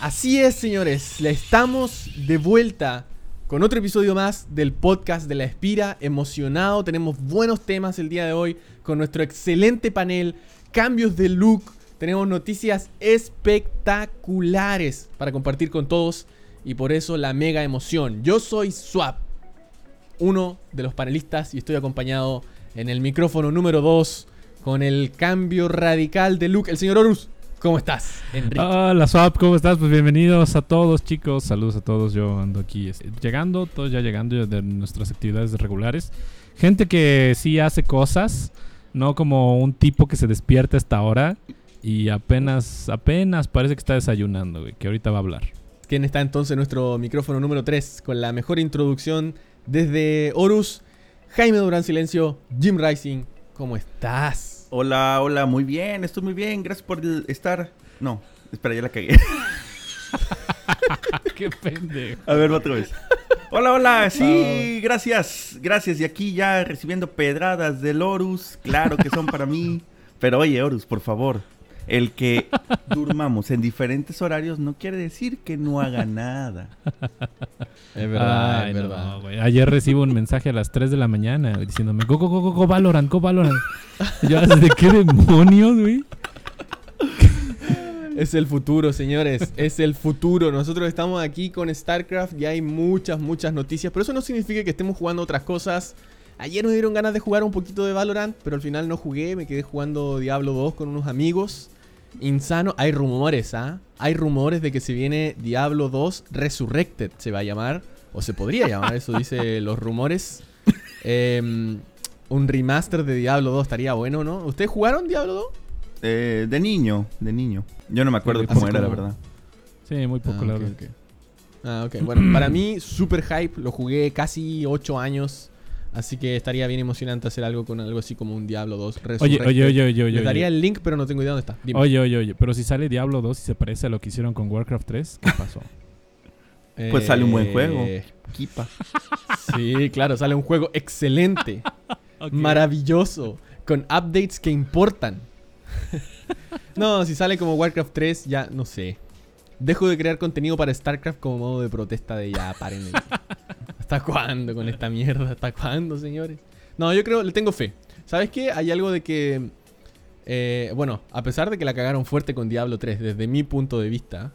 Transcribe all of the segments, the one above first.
Así es, señores, estamos de vuelta con otro episodio más del podcast de la Espira. Emocionado, tenemos buenos temas el día de hoy con nuestro excelente panel, cambios de look, tenemos noticias espectaculares para compartir con todos y por eso la mega emoción. Yo soy Swap, uno de los panelistas y estoy acompañado en el micrófono número 2 con el cambio radical de look, el señor Horus. ¿Cómo estás, Enrique? Hola, Swap, ¿cómo estás? Pues bienvenidos a todos, chicos. Saludos a todos. Yo ando aquí este, llegando, todos ya llegando de nuestras actividades regulares. Gente que sí hace cosas, no como un tipo que se despierta hasta ahora y apenas, apenas parece que está desayunando, güey, que ahorita va a hablar. ¿Quién está entonces en nuestro micrófono número 3 con la mejor introducción desde Horus? Jaime Durán Silencio, Jim Rising, ¿cómo estás? Hola, hola, muy bien, estoy muy bien, gracias por estar. No, espera, ya la cagué. Qué pendejo. A ver, otra vez. Hola, hola, sí, gracias, gracias. Y aquí ya recibiendo pedradas del Horus, claro que son para mí. Pero oye, Horus, por favor, el que durmamos en diferentes horarios no quiere decir que no haga nada. Es verdad, es verdad. Ayer recibo un mensaje a las 3 de la mañana diciéndome, go, go, go, go, Valorant, go, Valorant. Y yo, ¿de qué demonios, güey? Es el futuro, señores. Es el futuro. Nosotros estamos aquí con StarCraft y hay muchas, muchas noticias. Pero eso no significa que estemos jugando otras cosas. Ayer nos dieron ganas de jugar un poquito de Valorant, pero al final no jugué. Me quedé jugando Diablo 2 con unos amigos. Insano. Hay rumores, ¿ah? Hay rumores de que se viene Diablo 2 Resurrected, se va a llamar. O se podría llamar, eso dice los rumores. Em, un remaster de Diablo 2 estaría bueno, ¿no? ¿Ustedes jugaron Diablo 2? Eh, de niño, de niño. Yo no me acuerdo cómo era, la verdad. Sí, muy poco, ah, Ah, ok. Bueno, para mí, super hype. Lo jugué casi 8 años. Así que estaría bien emocionante hacer algo con algo así como un Diablo 2 Oye, oye, oye, oye, oye. daría el link, pero no tengo idea dónde está. Oye, oye, oye. Pero si sale Diablo 2 y se parece a lo que hicieron con Warcraft 3, ¿qué pasó? pues sale un buen juego. Eh, sí, claro, sale un juego excelente. Maravilloso. Con updates que importan. no, si sale como Warcraft 3, ya no sé. Dejo de crear contenido para StarCraft como modo de protesta de ya, paren. ¿Hasta cuándo con esta mierda? ¿Hasta cuándo, señores? No, yo creo, le tengo fe. ¿Sabes qué? Hay algo de que... Eh, bueno, a pesar de que la cagaron fuerte con Diablo 3, desde mi punto de vista,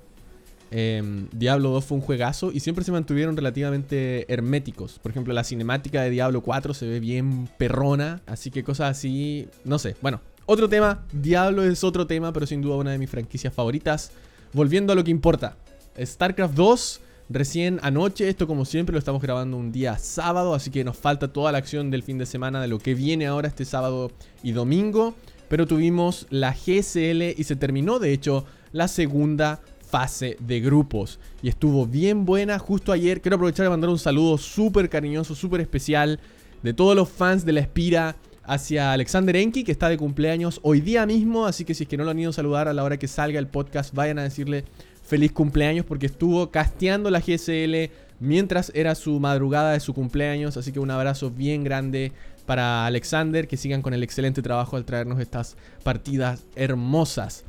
em, Diablo 2 fue un juegazo y siempre se mantuvieron relativamente herméticos. Por ejemplo, la cinemática de Diablo 4 se ve bien perrona, así que cosas así, no sé. Bueno, otro tema, Diablo es otro tema, pero sin duda una de mis franquicias favoritas. Volviendo a lo que importa, StarCraft 2 Recién anoche, esto como siempre lo estamos grabando un día sábado, así que nos falta toda la acción del fin de semana de lo que viene ahora este sábado y domingo. Pero tuvimos la GSL y se terminó de hecho la segunda fase de grupos. Y estuvo bien buena justo ayer. Quiero aprovechar de mandar un saludo súper cariñoso, súper especial de todos los fans de la Espira hacia Alexander Enki, que está de cumpleaños hoy día mismo. Así que si es que no lo han ido a saludar a la hora que salga el podcast, vayan a decirle feliz cumpleaños porque estuvo casteando la GSL mientras era su madrugada de su cumpleaños. Así que un abrazo bien grande para Alexander. Que sigan con el excelente trabajo al traernos estas partidas hermosas.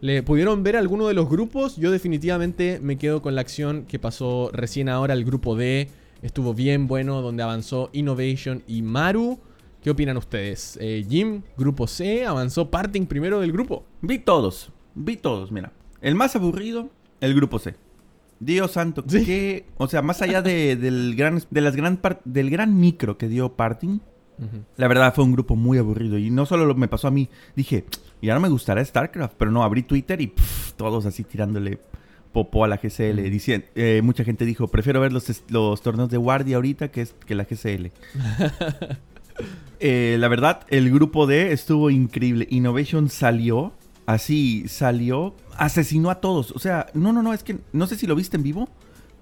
¿Le pudieron ver alguno de los grupos? Yo definitivamente me quedo con la acción que pasó recién ahora el grupo D. Estuvo bien bueno, donde avanzó Innovation y Maru. ¿Qué opinan ustedes? Eh, Jim, grupo C, avanzó Parting primero del grupo. Vi todos, vi todos, mira. El más aburrido el grupo C. Dios santo, que, o sea, más allá de, del gran, de las gran del gran micro que dio Parting, la verdad fue un grupo muy aburrido. Y no solo me pasó a mí, dije, ya no me gustará StarCraft, pero no, abrí Twitter y todos así tirándole popó a la GCL. Eh, mucha gente dijo, prefiero ver los, los torneos de guardia ahorita que, es, que la GCL. Eh, la verdad, el grupo D estuvo increíble. Innovation salió, así salió asesinó a todos. O sea, no, no, no, es que no sé si lo viste en vivo,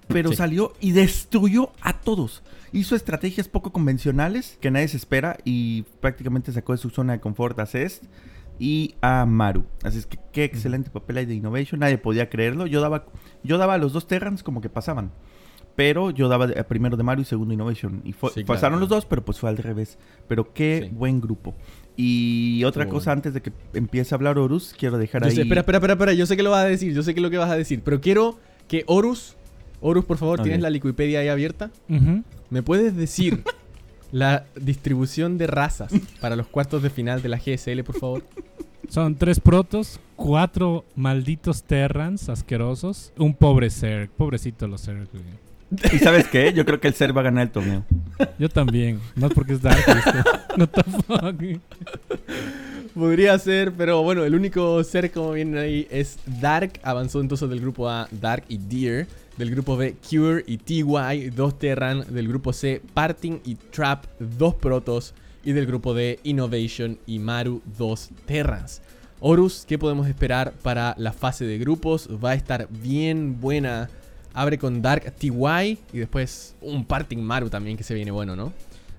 pero salió y destruyó a todos. Hizo estrategias poco convencionales que nadie se espera y prácticamente sacó de su zona de confort a Cest y a Maru. Así es que qué excelente papel hay de Innovation. Nadie podía creerlo. Yo daba, yo daba a los dos Terrans como que pasaban. Pero yo daba primero de Maru y segundo Innovation. Y pasaron los dos, pero pues fue al revés. Pero qué buen grupo. Y otra cosa, antes de que empiece a hablar Horus, quiero dejar Yo ahí. sé- espera, espera, espera, espera, yo sé que lo vas a decir, yo sé que lo que vas a decir, pero quiero que Horus, Horus, por favor. ¿tienes la Liquipedia ahí abierta? ¿Me puedes decir la distribución de razas para los cuartos de final de la GSL, por favor? Son tres protos, cuatro malditos Terrans asquerosos, un pobre Zerg. Pobrecito los Zerg, güey. ¿Y sabes qué? Yo creo que el Ser va a ganar el torneo. Yo también. Más porque es Dark. ¿viste? No güey. Podría ser, pero bueno, el único ser como viene ahí es Dark. Avanzó entonces del grupo A Dark y Deer. Del grupo B Cure y TY, dos Terran. Del grupo C Parting y Trap, dos Protos. Y del grupo D Innovation y Maru, dos Terrans. Horus, ¿qué podemos esperar para la fase de grupos? Va a estar bien buena. Abre con Dark TY y después un Parting Maru también que se viene bueno, ¿no?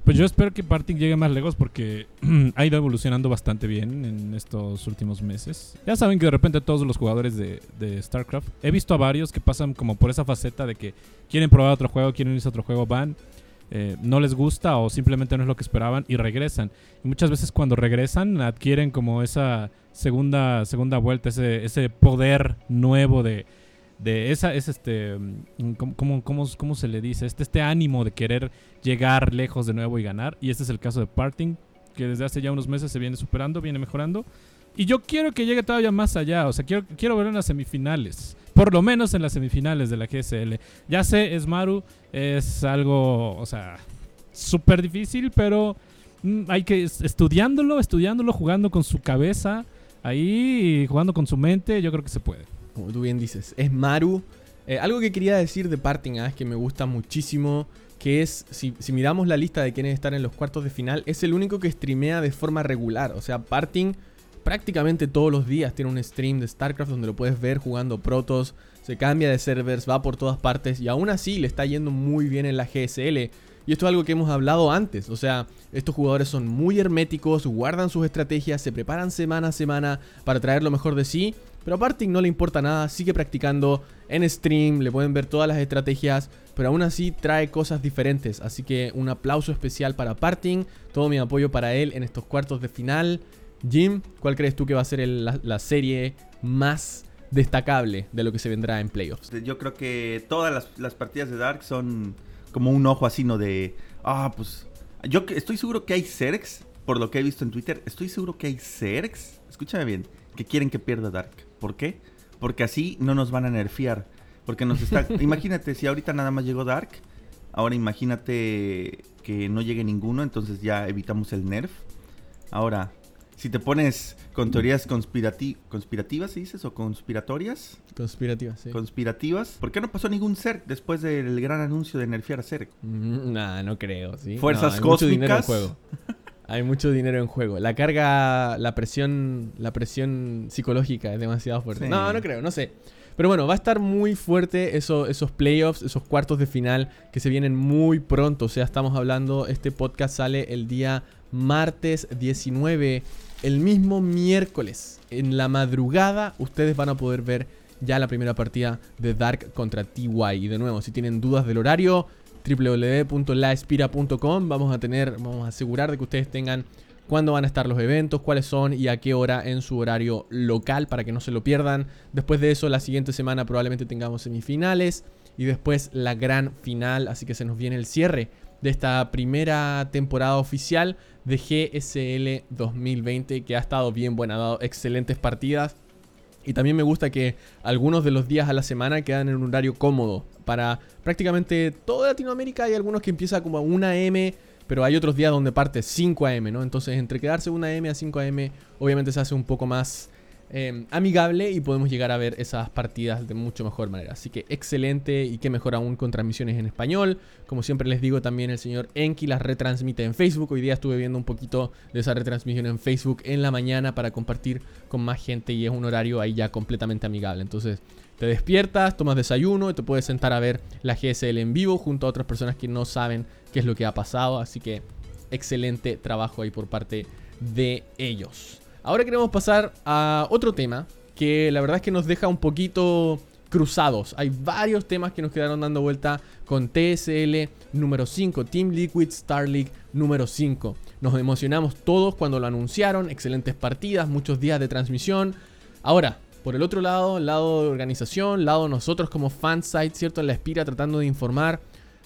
Pues yo espero que Parting llegue más lejos porque ha ido evolucionando bastante bien en estos últimos meses. Ya saben que de repente todos los jugadores de, StarCraft, he visto a varios que pasan como por esa faceta de que quieren probar otro juego, quieren irse a otro juego, van, eh, no les gusta o simplemente no es lo que esperaban y regresan. Y muchas veces cuando regresan adquieren como esa segunda, segunda vuelta, ese, ese poder nuevo de, de esa es este mm, ¿cómo, cómo, cómo- se le dice este este ánimo de querer llegar lejos de nuevo y ganar. Y este es el caso de Parting que desde hace ya unos meses se viene superando viene mejorando. Y yo quiero que llegue todavía más allá. O sea quiero quiero verlo en las semifinales. Por lo menos en las semifinales de la GSL ya sé Esmaru es algo o sea súper difícil pero mm, hay que es- estudiándolo estudiándolo jugando con su cabeza ahí jugando con su mente yo creo que se puede como tú bien dices, es Maru. Eh, algo que quería decir de Parting ah, es que me gusta muchísimo, que es, si, si miramos la lista de quienes están en los cuartos de final, es el único que streamea de forma regular. O sea, Parting prácticamente todos los días tiene un stream de StarCraft donde lo puedes ver jugando protos, se cambia de servers, va por todas partes y aún así le está yendo muy bien en la GSL. Y esto es algo que hemos hablado antes, o sea, estos jugadores son muy herméticos, guardan sus estrategias, se preparan semana a semana para traer lo mejor de sí, pero a Parting no le importa nada, sigue practicando en stream, le pueden ver todas las estrategias, pero aún así trae cosas diferentes, así que un aplauso especial para Parting, todo mi apoyo para él en estos cuartos de final. Jim, ¿cuál crees tú que va a ser la, serie más destacable de lo que se vendrá en playoffs? Yo creo que todas las partidas de Dark son como un ojo así, ¿no? De, ah, pues, yo estoy seguro que hay Zergs, por lo que he visto en Twitter, estoy seguro que hay Zergs, escúchame bien, que quieren que pierda Dark. ¿Por qué? Porque así no nos van a nerfear. Porque nos está... imagínate, si ahorita nada más llegó Dark, ahora imagínate que no llegue ninguno, entonces ya evitamos el nerf. Ahora, si te pones con teorías conspirati- conspirativas, ¿se dices? ¿O conspiratorias? Conspirativa, sí. conspirativas. ¿Por qué no pasó ningún Zerg después del gran anuncio de nerfear a Zerg? Mm, Nah, no creo, ¿sí? Fuerzas No, hay mucho dinero en juego. Hay mucho dinero en juego. La carga, la presión, la presión psicológica es demasiado fuerte. Sí. No, no creo, no sé. Pero bueno, va a estar muy fuerte eso- esos playoffs, esos cuartos de final que se vienen muy pronto. O sea, estamos hablando, este podcast sale el día martes 19, el mismo miércoles. En la madrugada ustedes van a poder ver ya la primera partida de Dark contra TY. Y de nuevo, si tienen dudas del horario, www.laespira.com. Vamos a tener, vamos a asegurar de que ustedes tengan cuándo van a estar los eventos, cuáles son y a qué hora en su horario local para que no se lo pierdan. Después de eso, la siguiente semana probablemente tengamos semifinales y después la gran final. Así que se nos viene el cierre de esta primera temporada oficial de GSL 2020 que ha estado bien buena, ha dado excelentes partidas. Y también me gusta que algunos de los días a la semana quedan en un horario cómodo. Para prácticamente toda Latinoamérica hay algunos que empieza como a 1 am, pero hay otros días donde parte 5 am, ¿no? Entonces entre quedarse 1 am a 5 am, obviamente se hace un poco más eh, amigable y podemos llegar a ver esas partidas de mucho mejor manera. Así que excelente y qué mejor aún con transmisiones en español. Como siempre les digo, también el señor Enki las retransmite en Facebook. Hoy día estuve viendo un poquito de esa retransmisión en Facebook en la mañana para compartir con más gente y es un horario ahí ya completamente amigable. Entonces te despiertas, tomas desayuno y te puedes sentar a ver la GSL en vivo junto a otras personas que no saben qué es lo que ha pasado. Así que excelente trabajo ahí por parte de ellos. Ahora queremos pasar a otro tema que la verdad es que nos deja un poquito cruzados. Hay varios temas que nos quedaron dando vuelta con TSL número 5, Team Liquid Star League número 5. Nos emocionamos todos cuando lo anunciaron, excelentes partidas, muchos días de transmisión. Ahora, por el otro lado, lado de organización, lado nosotros como fansite, ¿cierto? En la espira tratando de informar.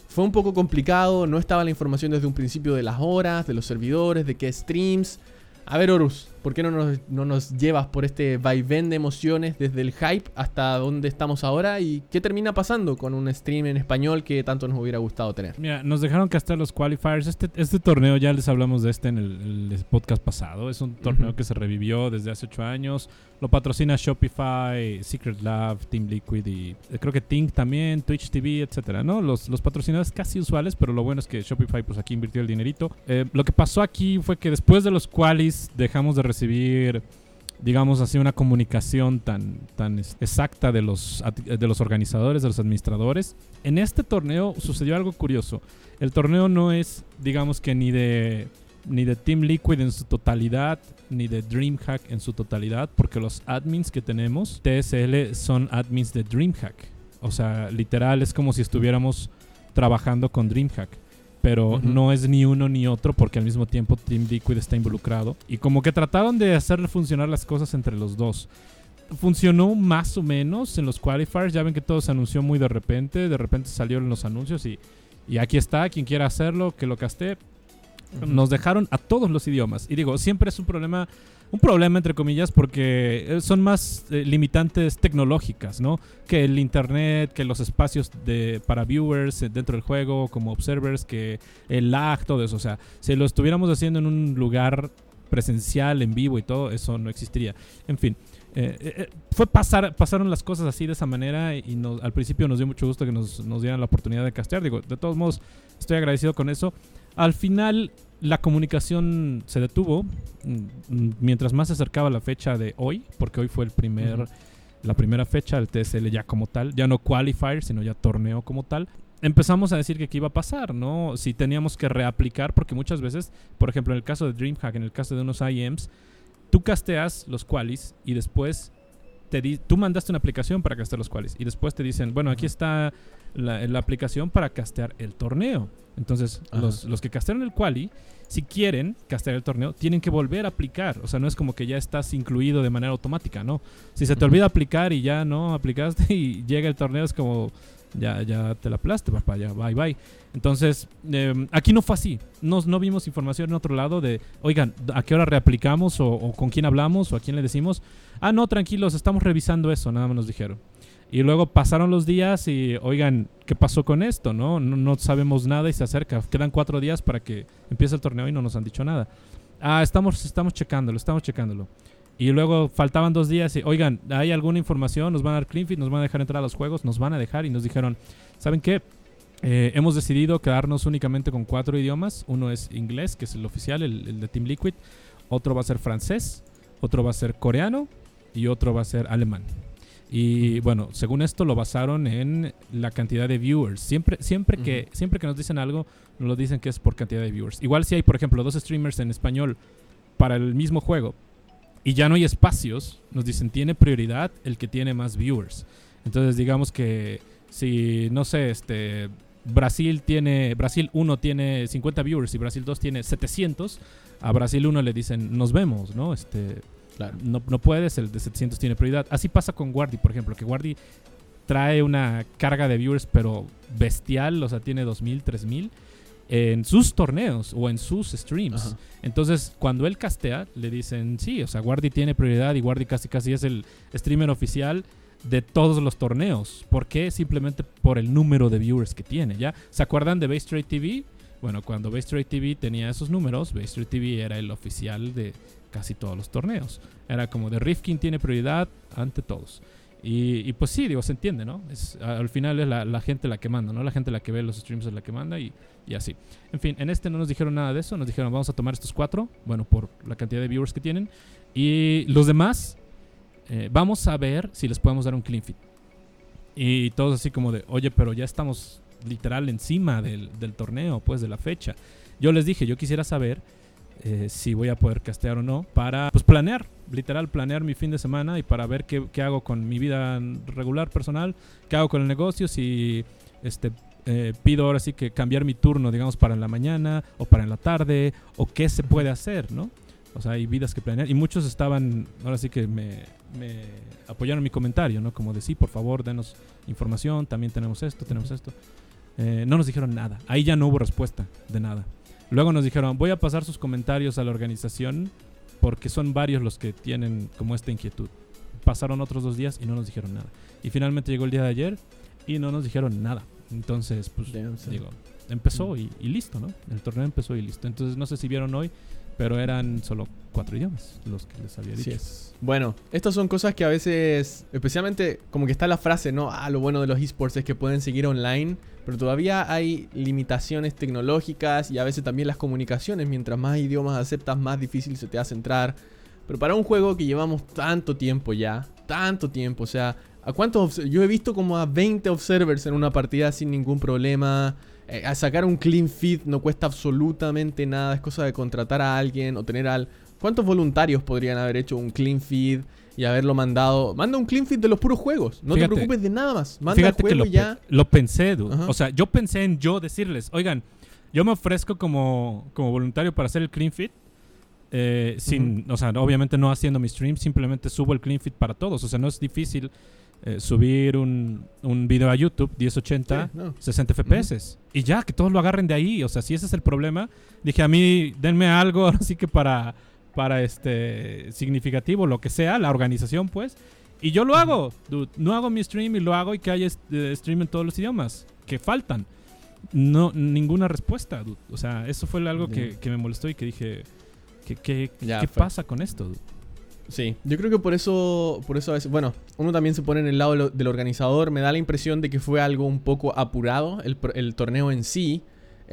Fue un poco complicado, no estaba la información desde un principio de las horas, de los servidores, de qué streams. A ver, Horus, ¿por qué no nos, no nos, llevas por este vaivén de emociones desde el hype hasta donde estamos ahora? ¿Y qué termina pasando con un stream en español que tanto nos hubiera gustado tener? Mira, nos dejaron castar los qualifiers. Este, este torneo, ya les hablamos de este en el, podcast pasado. Es un torneo que se revivió desde hace ocho años. Lo patrocina Shopify, Secret Lab, Team Liquid y eh, creo que Tink también, Twitch TV, etcétera, ¿no? Los, los patrocinadores casi usuales, pero lo bueno es que Shopify pues aquí invirtió el dinerito. Eh, lo que pasó aquí fue que después de los qualis dejamos de recibir digamos así, una comunicación tan, tan exacta de los, de los organizadores, de los administradores. En este torneo sucedió algo curioso. El torneo no es, digamos que ni de ni de Team Liquid en su totalidad, ni de DreamHack en su totalidad, porque los admins que tenemos, TSL, son admins de DreamHack. O sea, literal es como si estuviéramos trabajando con DreamHack. Pero no es ni uno ni otro porque al mismo tiempo Team Liquid está involucrado. Y como que trataron de hacer funcionar las cosas entre los dos. Funcionó más o menos en los qualifiers. Ya ven que todo se anunció muy de repente. De repente salieron los anuncios y, y aquí está. Quien quiera hacerlo, que lo caste nos dejaron a todos los idiomas. Y digo, siempre es un problema, un problema entre comillas, porque eh, son más eh, limitantes tecnológicas, ¿no? Que el internet, que los espacios de, para viewers eh, dentro del juego, como observers, que el lag, todo eso. O sea, si lo estuviéramos haciendo en un lugar presencial, en vivo y todo, eso no existiría. En fin. fue pasar, pasaron las cosas así de esa manera y al principio nos dio mucho gusto que nos, nos dieran la oportunidad de castear. Digo, de todos modos, estoy agradecido con eso. Al final, la comunicación se detuvo mm, mientras más se acercaba la fecha de hoy, porque hoy fue el primer, la primera fecha del TSL ya como tal, ya no qualifier, sino ya torneo como tal. Empezamos a decir que qué iba a pasar, ¿no? Si teníamos que reaplicar, porque muchas veces, por ejemplo, en el caso de DreamHack, en el caso de unos IEMs, tú casteas los qualis y después te tú mandaste una aplicación para castear los qualis y después te dicen, bueno, aquí está la, aplicación para castear el torneo. Entonces, los, los, que castearon el quali, si quieren castear el torneo, tienen que volver a aplicar. O sea, no es como que ya estás incluido de manera automática, ¿no? Si se te olvida aplicar y ya no aplicaste y llega el torneo, es como, ya, ya te la aplaste, papá, ya, bye, bye. Entonces, em, aquí no fue así. Nos, no vimos información en otro lado de, oigan, ¿a qué hora reaplicamos? O, o, con quién hablamos? ¿O a quién le decimos? Ah, no, tranquilos, estamos revisando eso, nada más nos dijeron. Y luego pasaron los días y, oigan, ¿qué pasó con esto? No, no, sabemos nada y se acerca. Quedan cuatro días para que empiece el torneo y no nos han dicho nada. Ah, estamos, estamos checándolo, estamos checándolo. Y luego faltaban dos días y, oigan, ¿hay alguna información? ¿Nos van a dar clean ¿Nos van a dejar entrar a los juegos? ¿Nos van a dejar? Y nos dijeron, ¿saben qué? Eh, hemos decidido quedarnos únicamente con cuatro idiomas. Uno es inglés, que es el oficial, el, el de Team Liquid. Otro va a ser francés. Otro va a ser coreano. Y otro va a ser alemán. Y bueno, según esto lo basaron en la cantidad de viewers. Siempre, siempre, que, siempre que nos dicen algo, nos lo dicen que es por cantidad de viewers. Igual si hay, por ejemplo, dos streamers en español para el mismo juego y ya no hay espacios, nos dicen tiene prioridad el que tiene más viewers. Entonces digamos que si, no sé, este... Brasil tiene, Brasil 1 tiene 50 viewers y Brasil 2 tiene 700, a Brasil 1 le dicen nos vemos, ¿no? Este, no, no puedes, el de 700 tiene prioridad. Así pasa con Guardi, por ejemplo, que Guardi trae una carga de viewers, pero bestial, o sea, tiene 2000, 3000 en sus torneos o en sus streams. Entonces, cuando él castea, le dicen, sí, o sea, Guardi tiene prioridad y Guardi casi casi es el streamer oficial de todos los torneos. ¿Por qué? Simplemente por el número de viewers que tiene, ¿ya? ¿Se acuerdan de Base Trade TV? Bueno, cuando Base Trade TV tenía esos números, Base Trade TV era el oficial de casi todos los torneos. Era como de Rifkin tiene prioridad ante todos. Y, pues sí, digo, se entiende, ¿no? Es, al final es la, gente la que manda, ¿no? La gente la que ve los streams es la que manda y, así. En fin, en este no nos dijeron nada de eso, nos dijeron vamos a tomar estos cuatro, bueno, por la cantidad de viewers que tienen. Y los demás, eh, vamos a ver si les podemos dar un clean fit. Y todos así como de, oye, pero ya estamos literal encima del, del torneo, pues de la fecha. Yo les dije, yo quisiera saber eh, si voy a poder castear o no, para pues planear literal planear mi fin de semana y para ver qué, qué hago con mi vida regular personal, qué hago con el negocio, si este eh, pido ahora sí que cambiar mi turno, digamos, para en la mañana o para en la tarde, o qué se puede hacer, ¿no? O sea, hay vidas que planear. Y muchos estaban, ahora sí que me, me apoyaron mi comentario, ¿no? Como de sí, por favor, denos información, también tenemos esto, tenemos esto. Eh, no nos dijeron nada. Ahí ya no hubo respuesta de nada. Luego nos dijeron, voy a pasar sus comentarios a la organización porque son varios los que tienen como esta inquietud. Pasaron otros dos días y no nos dijeron nada. Y finalmente llegó el día de ayer y no nos dijeron nada. Entonces, pues digo, empezó y, y, listo, ¿no? El torneo empezó y listo. Entonces, no sé si vieron hoy, pero eran solo cuatro idiomas los que les había dicho. es. Bueno, estas son cosas que a veces, especialmente como que está la frase, ¿no? Ah, lo bueno de los esports es que pueden seguir online, pero todavía hay limitaciones tecnológicas y a veces también las comunicaciones. Mientras más idiomas aceptas, más difícil se te hace entrar. Pero para un juego que llevamos tanto tiempo ya, tanto tiempo, o sea, ¿a cuántos? Yo he visto como a 20 observers en una partida sin ningún problema. Eh, a sacar un clean feed no cuesta absolutamente nada. Es cosa de contratar a alguien o tener al. ¿Cuántos voluntarios podrían haber hecho un clean feed y haberlo mandado? Manda un clean feed de los puros juegos. No te preocupes de nada más. Manda fíjate que lo, ya. Lo pensé, dude. O sea, yo pensé en yo decirles, oigan, yo me ofrezco como, como voluntario para hacer el clean feed. Eh, sin, o sea, obviamente no haciendo mi stream, simplemente subo el clean feed para todos. O sea, no es difícil eh, subir un, un, video a YouTube 1080, 60 FPS. Y ya, que todos lo agarren de ahí. O sea, si ese es el problema, dije a mí, denme algo así que para, para este significativo, lo que sea, la organización, pues. Y yo lo hago, No hago mi stream y lo hago y que haya eh, stream en todos los idiomas que faltan. No, ninguna respuesta, O sea, eso fue algo que, que, me molestó y que dije, ¿qué, qué, ¿qué pasa con esto, dude? Sí, yo creo que por eso, por eso a veces, bueno, uno también se pone en el lado del organizador, me da la impresión de que fue algo un poco apurado el, el torneo en sí,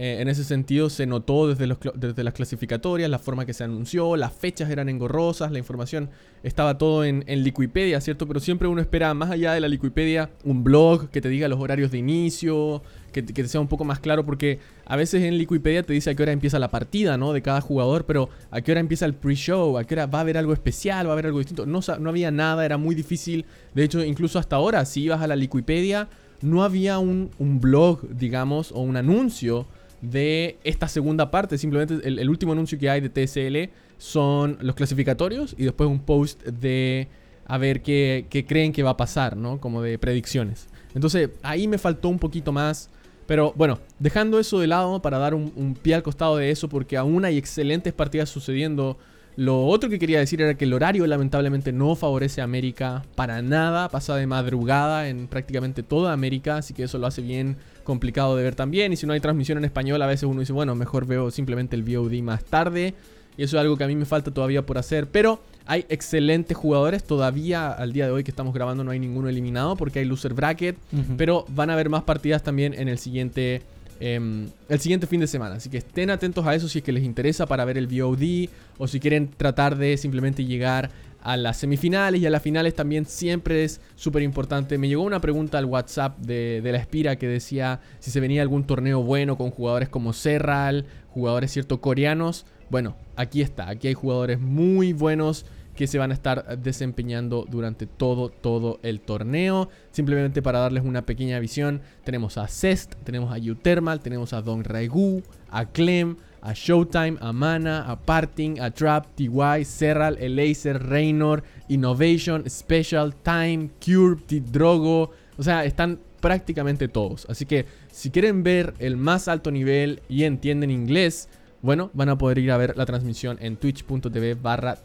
eh, en ese sentido se notó desde, los, desde las clasificatorias, la forma que se anunció, las fechas eran engorrosas, la información estaba todo en, en Liquipedia, ¿cierto? Pero siempre uno espera, más allá de la Liquipedia, un blog que te diga los horarios de inicio, que, que sea un poco más claro, porque a veces en Liquipedia te dice a qué hora empieza la partida, ¿no? De cada jugador, pero a qué hora empieza el pre-show, a qué hora va a haber algo especial, va a haber algo distinto. No, no había nada, era muy difícil. De hecho, incluso hasta ahora, si ibas a la Liquipedia, no había un, un blog, digamos, o un anuncio de esta segunda parte. Simplemente el, último anuncio que hay de TSL son los clasificatorios y después un post de a ver qué, creen que va a pasar, ¿no? Como de predicciones. Entonces ahí me faltó un poquito más. Pero bueno, dejando eso de lado para dar un, pie al costado de eso, porque aún hay excelentes partidas sucediendo lo otro que quería decir era que el horario lamentablemente no favorece a América para nada, pasa de madrugada en prácticamente toda América, así que eso lo hace bien complicado de ver también. Y si no hay transmisión en español, a veces uno dice, bueno, mejor veo simplemente el VOD más tarde. Y eso es algo que a mí me falta todavía por hacer. Pero hay excelentes jugadores. Todavía al día de hoy que estamos grabando no hay ninguno eliminado porque hay loser bracket. Pero van a haber más partidas también en el siguiente Em, el siguiente fin de semana. Así que estén atentos a eso si es que les interesa para ver el VOD o si quieren tratar de simplemente llegar a las semifinales y a las finales también siempre es súper importante. Me llegó una pregunta al WhatsApp de, de, la Espira que decía si se venía algún torneo bueno con jugadores como Serral, jugadores cierto coreanos. Bueno, aquí está, aquí hay jugadores muy buenos que se van a estar desempeñando durante todo, todo el torneo. Simplemente para darles una pequeña visión, tenemos a Cest, tenemos a U-Thermal, tenemos a Don Raigu, a Clem, a Showtime, a Mana, a Parting, a Trap, TY, Serral, Elaser, Raynor, Innovation, Special, Time, Cure, T-Drogo. O sea, están prácticamente todos. Así que si quieren ver el más alto nivel y entienden inglés, bueno, van a poder ir a ver la transmisión en twitch.tv barra.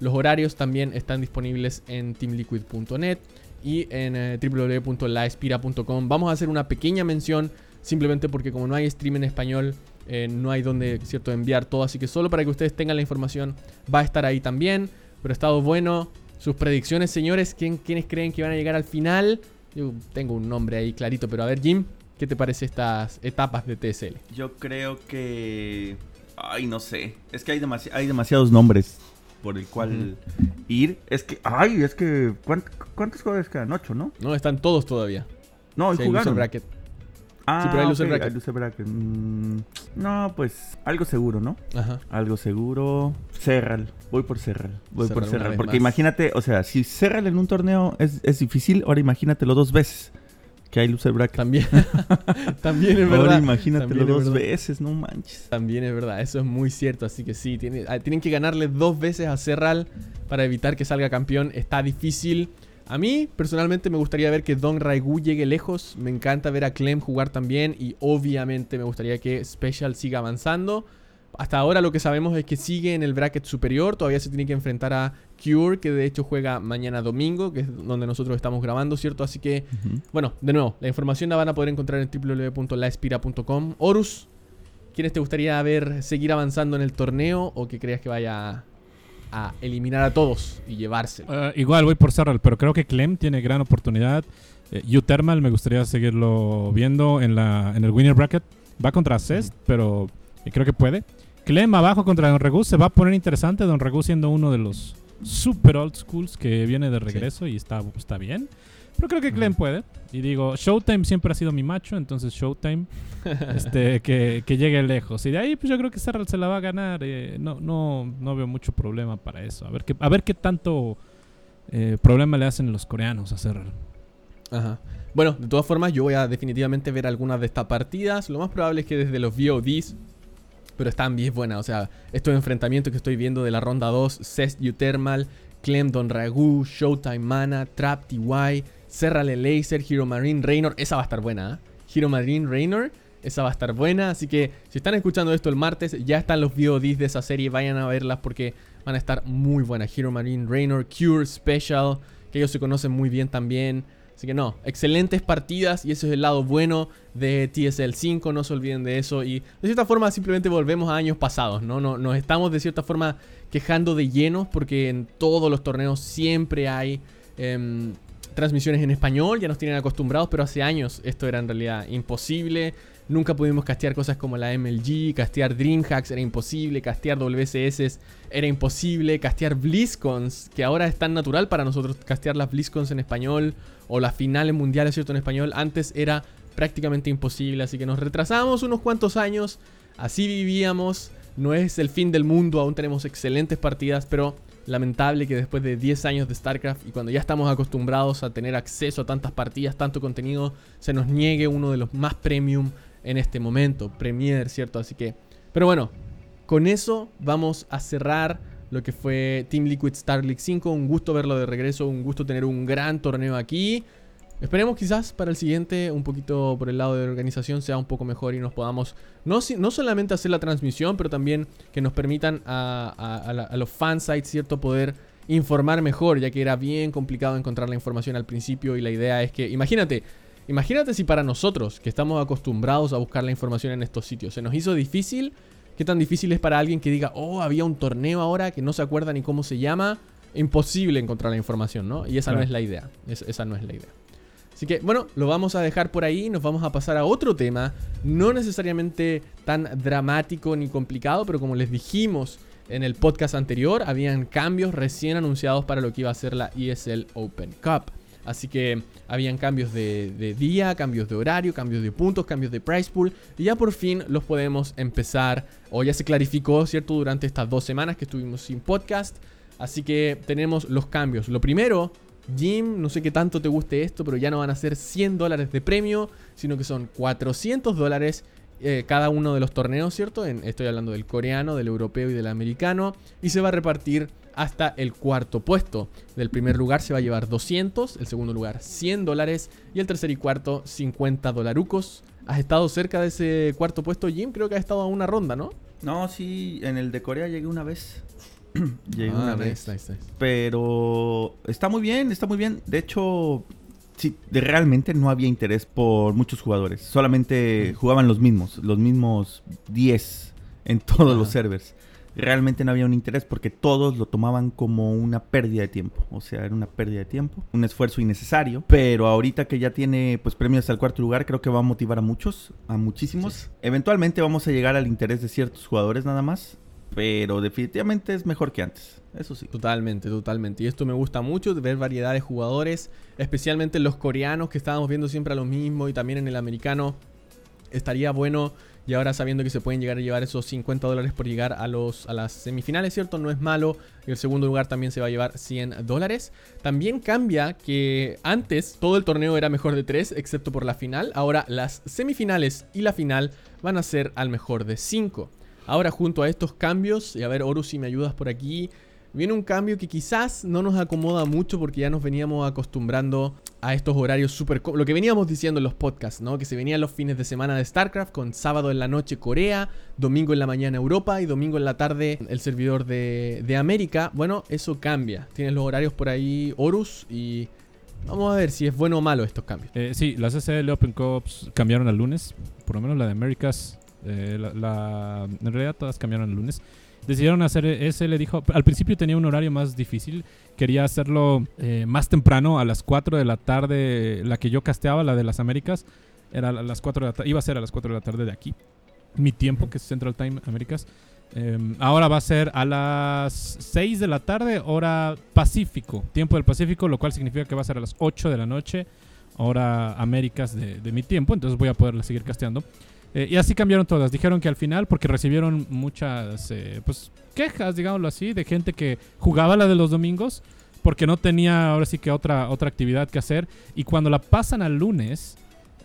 Los horarios también están disponibles en teamliquid.net y en eh, www.laespira.com. Vamos a hacer una pequeña mención simplemente porque como no hay stream en español, eh, no hay donde cierto enviar todo, así que solo para que ustedes tengan la información va a estar ahí también. Pero ha estado bueno. Sus predicciones, señores, ¿quién, ¿quiénes creen que van a llegar al final? Yo tengo un nombre ahí clarito, pero a ver, Jim, ¿qué te parece estas etapas de TSL? Yo creo que... Ay, no sé. Es que hay, hay demasiados nombres por el cual ir. Es que, ay, es que, ¿cuántos jugadores quedan? Ocho, ¿no? No, están todos todavía. No, y jugaron. Bracket. Ah, Sí, pero hay loser ok, bracket. hay loser bracket. Mm, no, pues algo seguro, ¿no? Ajá. Algo seguro. Serral. Voy por Serral. Voy por Serral. Porque más. imagínate, o sea, si Serral en un torneo es, es difícil, ahora imagínatelo dos veces. Que hay loser bracket. También, también es ahora verdad. imagínatelo También es dos veces, no manches. También es verdad, eso es muy cierto. Así que sí, tiene- ah, tienen que ganarle dos veces a Serral para evitar que salga campeón. Está difícil. A mí, personalmente, me gustaría ver que Don Raigu llegue lejos. Me encanta ver a Clem jugar también. Y obviamente me gustaría que Special siga avanzando. Hasta ahora lo que sabemos es que sigue en el bracket superior. Todavía se tiene que enfrentar a Cure, que de hecho juega mañana domingo, que es donde nosotros estamos grabando, ¿cierto? Así que bueno, de nuevo, la información la van a poder encontrar en www.laespira.com. Horus, ¿quiénes te gustaría ver seguir avanzando en el torneo o que creas que vaya a eliminar a todos y llevárselo? Eh, igual voy por Serral, pero creo que Clem tiene gran oportunidad. Eh, U-Thermal me gustaría seguirlo viendo en, la, en el winner bracket. Va contra Cest, pero eh, creo que puede. Clem abajo contra Don Regu se va a poner interesante. Don Regu siendo uno de los super old schools que viene de regreso y está, está bien. Pero creo que Clem puede. Y digo, Showtime siempre ha sido mi macho, entonces Showtime este, que, que llegue lejos. Y de ahí, pues yo creo que Serral se la va a ganar. eh, no, no, no veo mucho problema para eso. A ver qué, a ver qué tanto eh, problema le hacen los coreanos a Serral. Ajá. Bueno, de todas formas, yo voy a definitivamente ver algunas de estas partidas. Lo más probable es que desde los VODs. Pero están bien buenas. O sea, estos enfrentamientos que estoy viendo de la ronda 2: Cest U-Thermal, Clem Don Ragu, Showtime Mana, Trap TY, Serrale Laser, Hero Marine Raynor. Esa va a estar buena, ¿eh? Hero Marine Raynor. Esa va a estar buena. Así que si están escuchando esto el martes, ya están los VODs de esa serie. Vayan a verlas porque van a estar muy buenas. Hero Marine Raynor, Cure Special, que ellos se conocen muy bien también. Así que no, excelentes partidas y eso es el lado bueno de TSL 5, no se olviden de eso y de cierta forma simplemente volvemos a años pasados, ¿no? no nos estamos de cierta forma quejando de llenos porque en todos los torneos siempre hay em, transmisiones en español, ya nos tienen acostumbrados, pero hace años esto era en realidad imposible. Nunca pudimos castear cosas como la MLG, castear DreamHacks era imposible, castear WCS era imposible, castear BlizzCons, que ahora es tan natural para nosotros castear las BlizzCons en español o las finales mundiales, ¿cierto? En español, antes era prácticamente imposible, así que nos retrasamos unos cuantos años, así vivíamos, no es el fin del mundo, aún tenemos excelentes partidas, pero lamentable que después de 10 años de StarCraft y cuando ya estamos acostumbrados a tener acceso a tantas partidas, tanto contenido, se nos niegue uno de los más premium en este momento, Premier, ¿cierto? Así que, pero bueno, con eso vamos a cerrar lo que fue Team Liquid Star League 5. Un gusto verlo de regreso, un gusto tener un gran torneo aquí. Esperemos quizás para el siguiente, un poquito por el lado de la organización, sea un poco mejor y nos podamos no, no solamente hacer la transmisión, pero también que nos permitan a los fansites, ¿cierto? Poder informar mejor, ya que era bien complicado encontrar la información al principio y la idea es que, imagínate, imagínate si para nosotros, que estamos acostumbrados a buscar la información en estos sitios, se nos hizo difícil, ¿qué tan difícil es para alguien que diga, oh, había un torneo ahora que no se acuerda ni cómo se llama? Imposible encontrar la información, ¿no? Y esa no es la idea, es- esa no es la idea. Así que bueno, lo vamos a dejar por ahí, nos vamos a pasar a otro tema, no necesariamente tan dramático ni complicado, pero como les dijimos en el podcast anterior, habían cambios recién anunciados para lo que iba a ser la ESL Open Cup. Así que habían cambios de, día, cambios de horario, cambios de puntos, cambios de price pool. Y ya por fin los podemos empezar, o ya se clarificó, ¿cierto? Durante estas dos semanas que estuvimos sin podcast. Así que tenemos los cambios. Lo primero, Jim, no sé qué tanto te guste esto, pero ya no van a ser 100 dólares de premio, sino que son 400 dólares eh, cada uno de los torneos, ¿cierto? Estoy hablando del coreano, del europeo y del americano. Y se va a repartir hasta el cuarto puesto. Del primer lugar se va a llevar 200, el segundo lugar 100 dólares y el tercer y cuarto 50 dolarucos. ¿Has estado cerca de ese cuarto puesto, Jim? Creo que has estado a una ronda, ¿no? No, sí, en el de Corea llegué una vez. llegué Ah, una vez. Pero está muy bien, está muy bien. De hecho, sí, realmente no había interés por muchos jugadores. Solamente jugaban los mismos, los mismos 10 en todos los Ajá. servers. Realmente no había un interés porque todos lo tomaban como una pérdida de tiempo. O sea, era una pérdida de tiempo, un esfuerzo innecesario. Pero ahorita que ya tiene pues premios al cuarto lugar, creo que va a motivar a muchos, a muchísimos. Sí. Eventualmente vamos a llegar al interés de ciertos jugadores nada más. Pero definitivamente es mejor que antes. Eso sí. Totalmente, totalmente. Y esto me gusta mucho, de ver variedad de jugadores, especialmente los coreanos que estábamos viendo siempre a lo mismo y también en el americano. estaría bueno y ahora sabiendo que se pueden llegar a llevar esos 50 dólares por llegar a, los, a las semifinales, ¿cierto? No es malo. Y el segundo lugar también se va a llevar 100 dólares. También cambia que antes todo el torneo era mejor de 3, excepto por la final. Ahora las semifinales y la final van a ser al mejor de 5. Ahora junto a estos cambios, y a ver Horus si me ayudas por aquí, viene un cambio que quizás no nos acomoda mucho porque ya nos veníamos acostumbrando a estos horarios súper... Lo que veníamos diciendo en los podcasts, ¿no? Que se venían los fines de semana de StarCraft con sábado en la noche Corea, domingo en la mañana Europa y domingo en la tarde el servidor de, de América. Bueno, eso cambia. Tienes los horarios por ahí Horus y... Vamos a ver si es bueno o malo estos cambios. Eh, sí, las SL Open Cups cambiaron al lunes. Por lo menos la de Américas. Eh, la, la- en realidad todas cambiaron al lunes. Decidieron hacer ese, le dijo, al principio tenía un horario más difícil, quería hacerlo eh, más temprano, a las 4 de la tarde, la que yo casteaba, la de las Américas, era a las 4 de la iba a ser a las 4 de la tarde de aquí, mi tiempo, que es Central Time Américas. Em, ahora va a ser a las 6 de la tarde, hora Pacífico, tiempo del Pacífico, lo cual significa que va a ser a las 8 de la noche, hora Américas de, de mi tiempo, entonces voy a poder seguir casteando. Eh, y así cambiaron todas. Dijeron que al final, porque recibieron muchas eh, pues, quejas, digámoslo así, de gente que jugaba la de los domingos porque no tenía ahora sí que otra, otra actividad que hacer. Y cuando la pasan al lunes,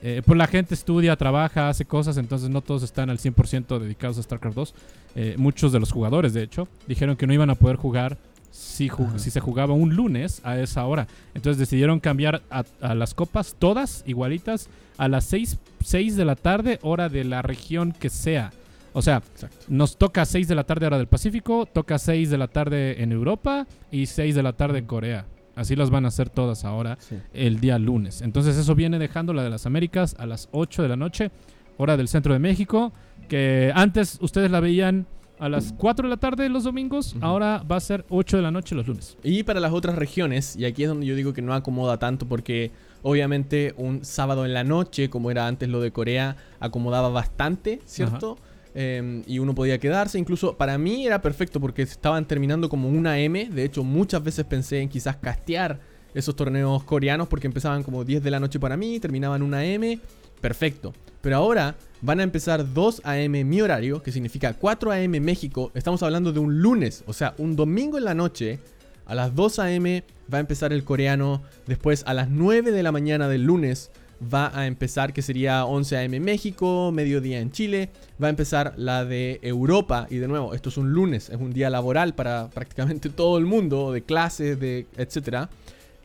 eh, pues la gente estudia, trabaja, hace cosas, entonces no todos están al 100% dedicados a StarCraft 2. Eh, muchos de los jugadores, de hecho, dijeron que no iban a poder jugar si, Ajá. si se jugaba un lunes a esa hora. Entonces decidieron cambiar a, a las copas, todas igualitas, a las 6, 6 de la tarde, hora de la región que sea. O sea, Exacto. nos toca 6 de la tarde hora del Pacífico, toca 6 de la tarde en Europa y 6 de la tarde en Corea. Así las van a hacer todas ahora Sí. el día lunes. Entonces eso viene dejando la de las Américas a las 8 de la noche, hora del centro de México, que antes ustedes la veían a las 4 de la tarde los domingos, ahora va a ser 8 de la noche los lunes. Y para las otras regiones, y aquí es donde yo digo que no acomoda tanto porque obviamente un sábado en la noche, como era antes lo de Corea, acomodaba bastante, ¿cierto? Eh, y uno podía quedarse, incluso para mí era perfecto porque estaban terminando como una M, de hecho muchas veces pensé en quizás castear esos torneos coreanos porque empezaban como 10 de la noche para mí, terminaban una M, perfecto. Pero ahora van a empezar 2 AM mi horario, que significa 4 AM México. Estamos hablando de un lunes, o sea, un domingo en la noche. A las 2 AM va a empezar el coreano. Después a las 9 de la mañana del lunes va a empezar, que sería 11 AM México, mediodía en Chile. Va a empezar la de Europa. Y de nuevo, esto es un lunes, es un día laboral para prácticamente todo el mundo, de clases, de etcétera.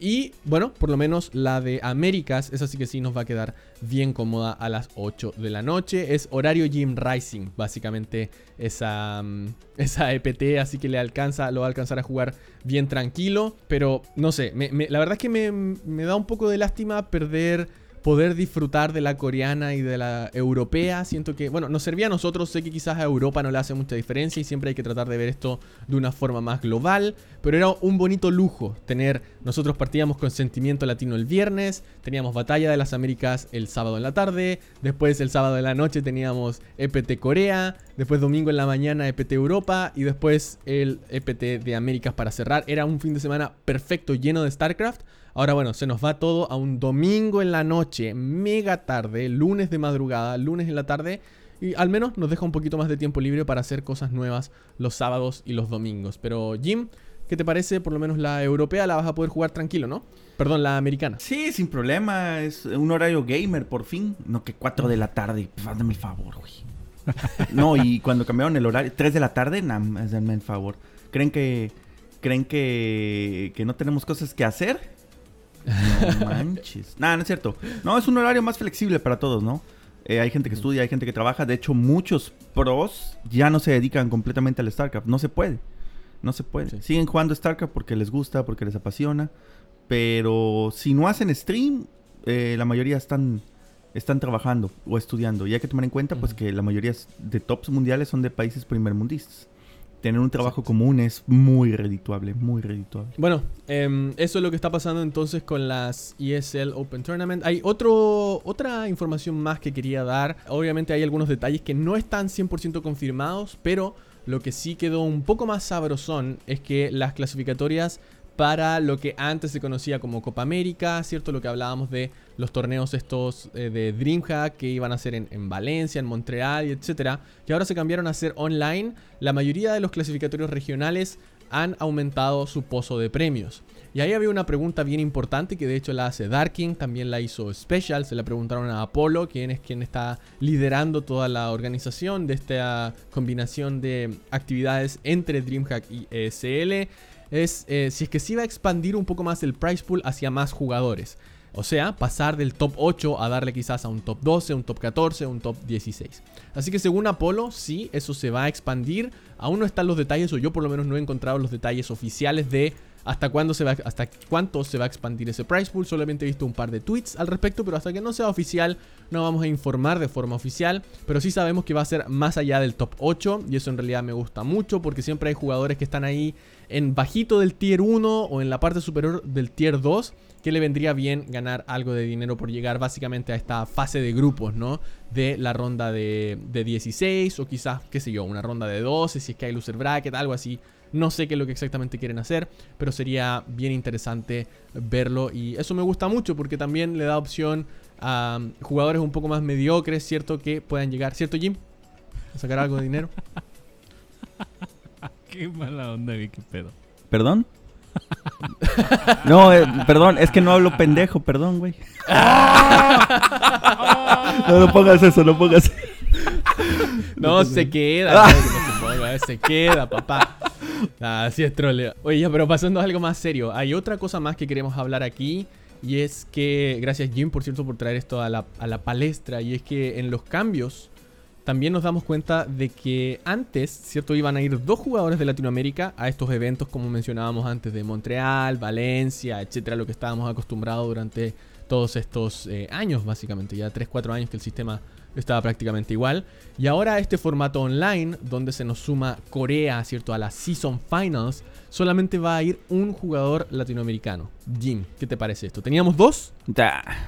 Y bueno, por lo menos la de Américas, esa sí que sí nos va a quedar bien cómoda a las 8 de la noche. Es horario Gym Rising, básicamente esa, mm, esa EPT, así que le alcanza, lo va a alcanzar a jugar bien tranquilo. Pero no sé, la verdad es que me da un poco de lástima perder poder disfrutar de la coreana y de la europea. Siento que, bueno, nos servía a nosotros, sé que quizás a Europa no le hace mucha diferencia y siempre hay que tratar de ver esto de una forma más global, pero era un bonito lujo tener, nosotros partíamos con sentimiento latino el viernes, teníamos Batalla de las Américas el sábado en la tarde, después el sábado en la noche teníamos EPT Corea, después domingo en la mañana EPT Europa y después el EPT de Américas para cerrar. Era un fin de semana perfecto, lleno de StarCraft. Ahora bueno, se nos va todo a un domingo en la noche, mega tarde, lunes de madrugada, lunes en la tarde. Y al menos nos deja un poquito más de tiempo libre para hacer cosas nuevas los sábados y los domingos. Pero Jim, ¿qué te parece? Por lo menos la europea la vas a poder jugar tranquilo, ¿no? Perdón, la americana. Sí, sin problema. Es un horario gamer, por fin. No que 4 de la tarde. Pues háganme el favor, güey. No, y cuando cambiaron el horario, 3 de la tarde, nam, háganme el favor. ¿Creen que. ¿Creen que, que no tenemos cosas que hacer? No manches. Nah, no es cierto. No, es un horario más flexible para todos, ¿no? Eh, hay gente que estudia, hay gente que trabaja. De hecho, muchos pros ya no se dedican completamente al StarCraft. No se puede. No se puede. Sí. Siguen jugando StarCraft porque les gusta, porque les apasiona. Pero si no hacen stream, eh, la mayoría están, están trabajando o estudiando. Y hay que tomar en cuenta pues que la mayoría de tops mundiales son de países primermundistas. Tener un trabajo común es muy redituable, muy redituable. Bueno, em, eso es lo que está pasando entonces con las ESL Open Tournament. Hay otro, otra información más que quería dar. Obviamente hay algunos detalles que no están 100% confirmados, pero lo que sí quedó un poco más sabrosón es que las clasificatorias para lo que antes se conocía como Copa América, ¿cierto? Lo que hablábamos de los torneos estos eh, de DreamHack que iban a ser en, Valencia, en Montreal y etcétera, que ahora se cambiaron a ser online. La mayoría de los clasificatorios regionales han aumentado su pozo de premios. Y ahí había una pregunta bien importante que de hecho la hace Darking, también la hizo Special, se la preguntaron a Apolo, quien es quien está liderando toda la organización de esta combinación de actividades entre DreamHack y ESL es eh, si es que se iba a expandir un poco más el price pool hacia más jugadores. O sea, pasar del top 8 a darle quizás a un top 12, un top 14, un top 16. Así que según Apolo, sí, eso se va a expandir. Aún no están los detalles, o yo por lo menos no he encontrado los detalles oficiales de hasta cuándo se va, hasta cuánto se va a expandir ese price pool. Solamente he visto un par de tweets al respecto, pero hasta que no sea oficial no vamos a informar de forma oficial. Pero sí sabemos que va a ser más allá del top 8 y eso en realidad me gusta mucho porque siempre hay jugadores que están ahí en bajito del tier 1 o en la parte superior del tier 2 que le vendría bien ganar algo de dinero por llegar básicamente a esta fase de grupos, ¿no? De la ronda de, de 16 o quizás, qué sé yo, una ronda de 12 si es que hay loser bracket, algo así no sé qué es lo que exactamente quieren hacer, pero sería bien interesante verlo y eso me gusta mucho porque también le da opción a um, jugadores un poco más mediocres, ¿cierto? Que puedan llegar, ¿cierto Jim? A sacar algo de dinero. qué mala onda, qué pedo. ¿Perdón? no, eh, perdón, es que no hablo pendejo, perdón, güey. no, no pongas eso, no pongas No, se queda, se queda, papá. Así es troleo. Oye, pero pasando a algo más serio. Hay otra cosa más que queremos hablar aquí. Y es que, gracias Jim, por cierto, por traer esto a la, a la palestra. Y es que en los cambios también nos damos cuenta de que antes, ¿cierto? Iban a ir dos jugadores de Latinoamérica a estos eventos, como mencionábamos antes, de Montreal, Valencia, etcétera, lo que estábamos acostumbrados durante todos estos eh, años, básicamente, ya 3-4 años que el sistema estaba prácticamente igual. Y ahora este formato online, donde se nos suma Corea, ¿cierto? A las Season Finals, solamente va a ir un jugador latinoamericano. Jim, ¿qué te parece esto? Teníamos dos,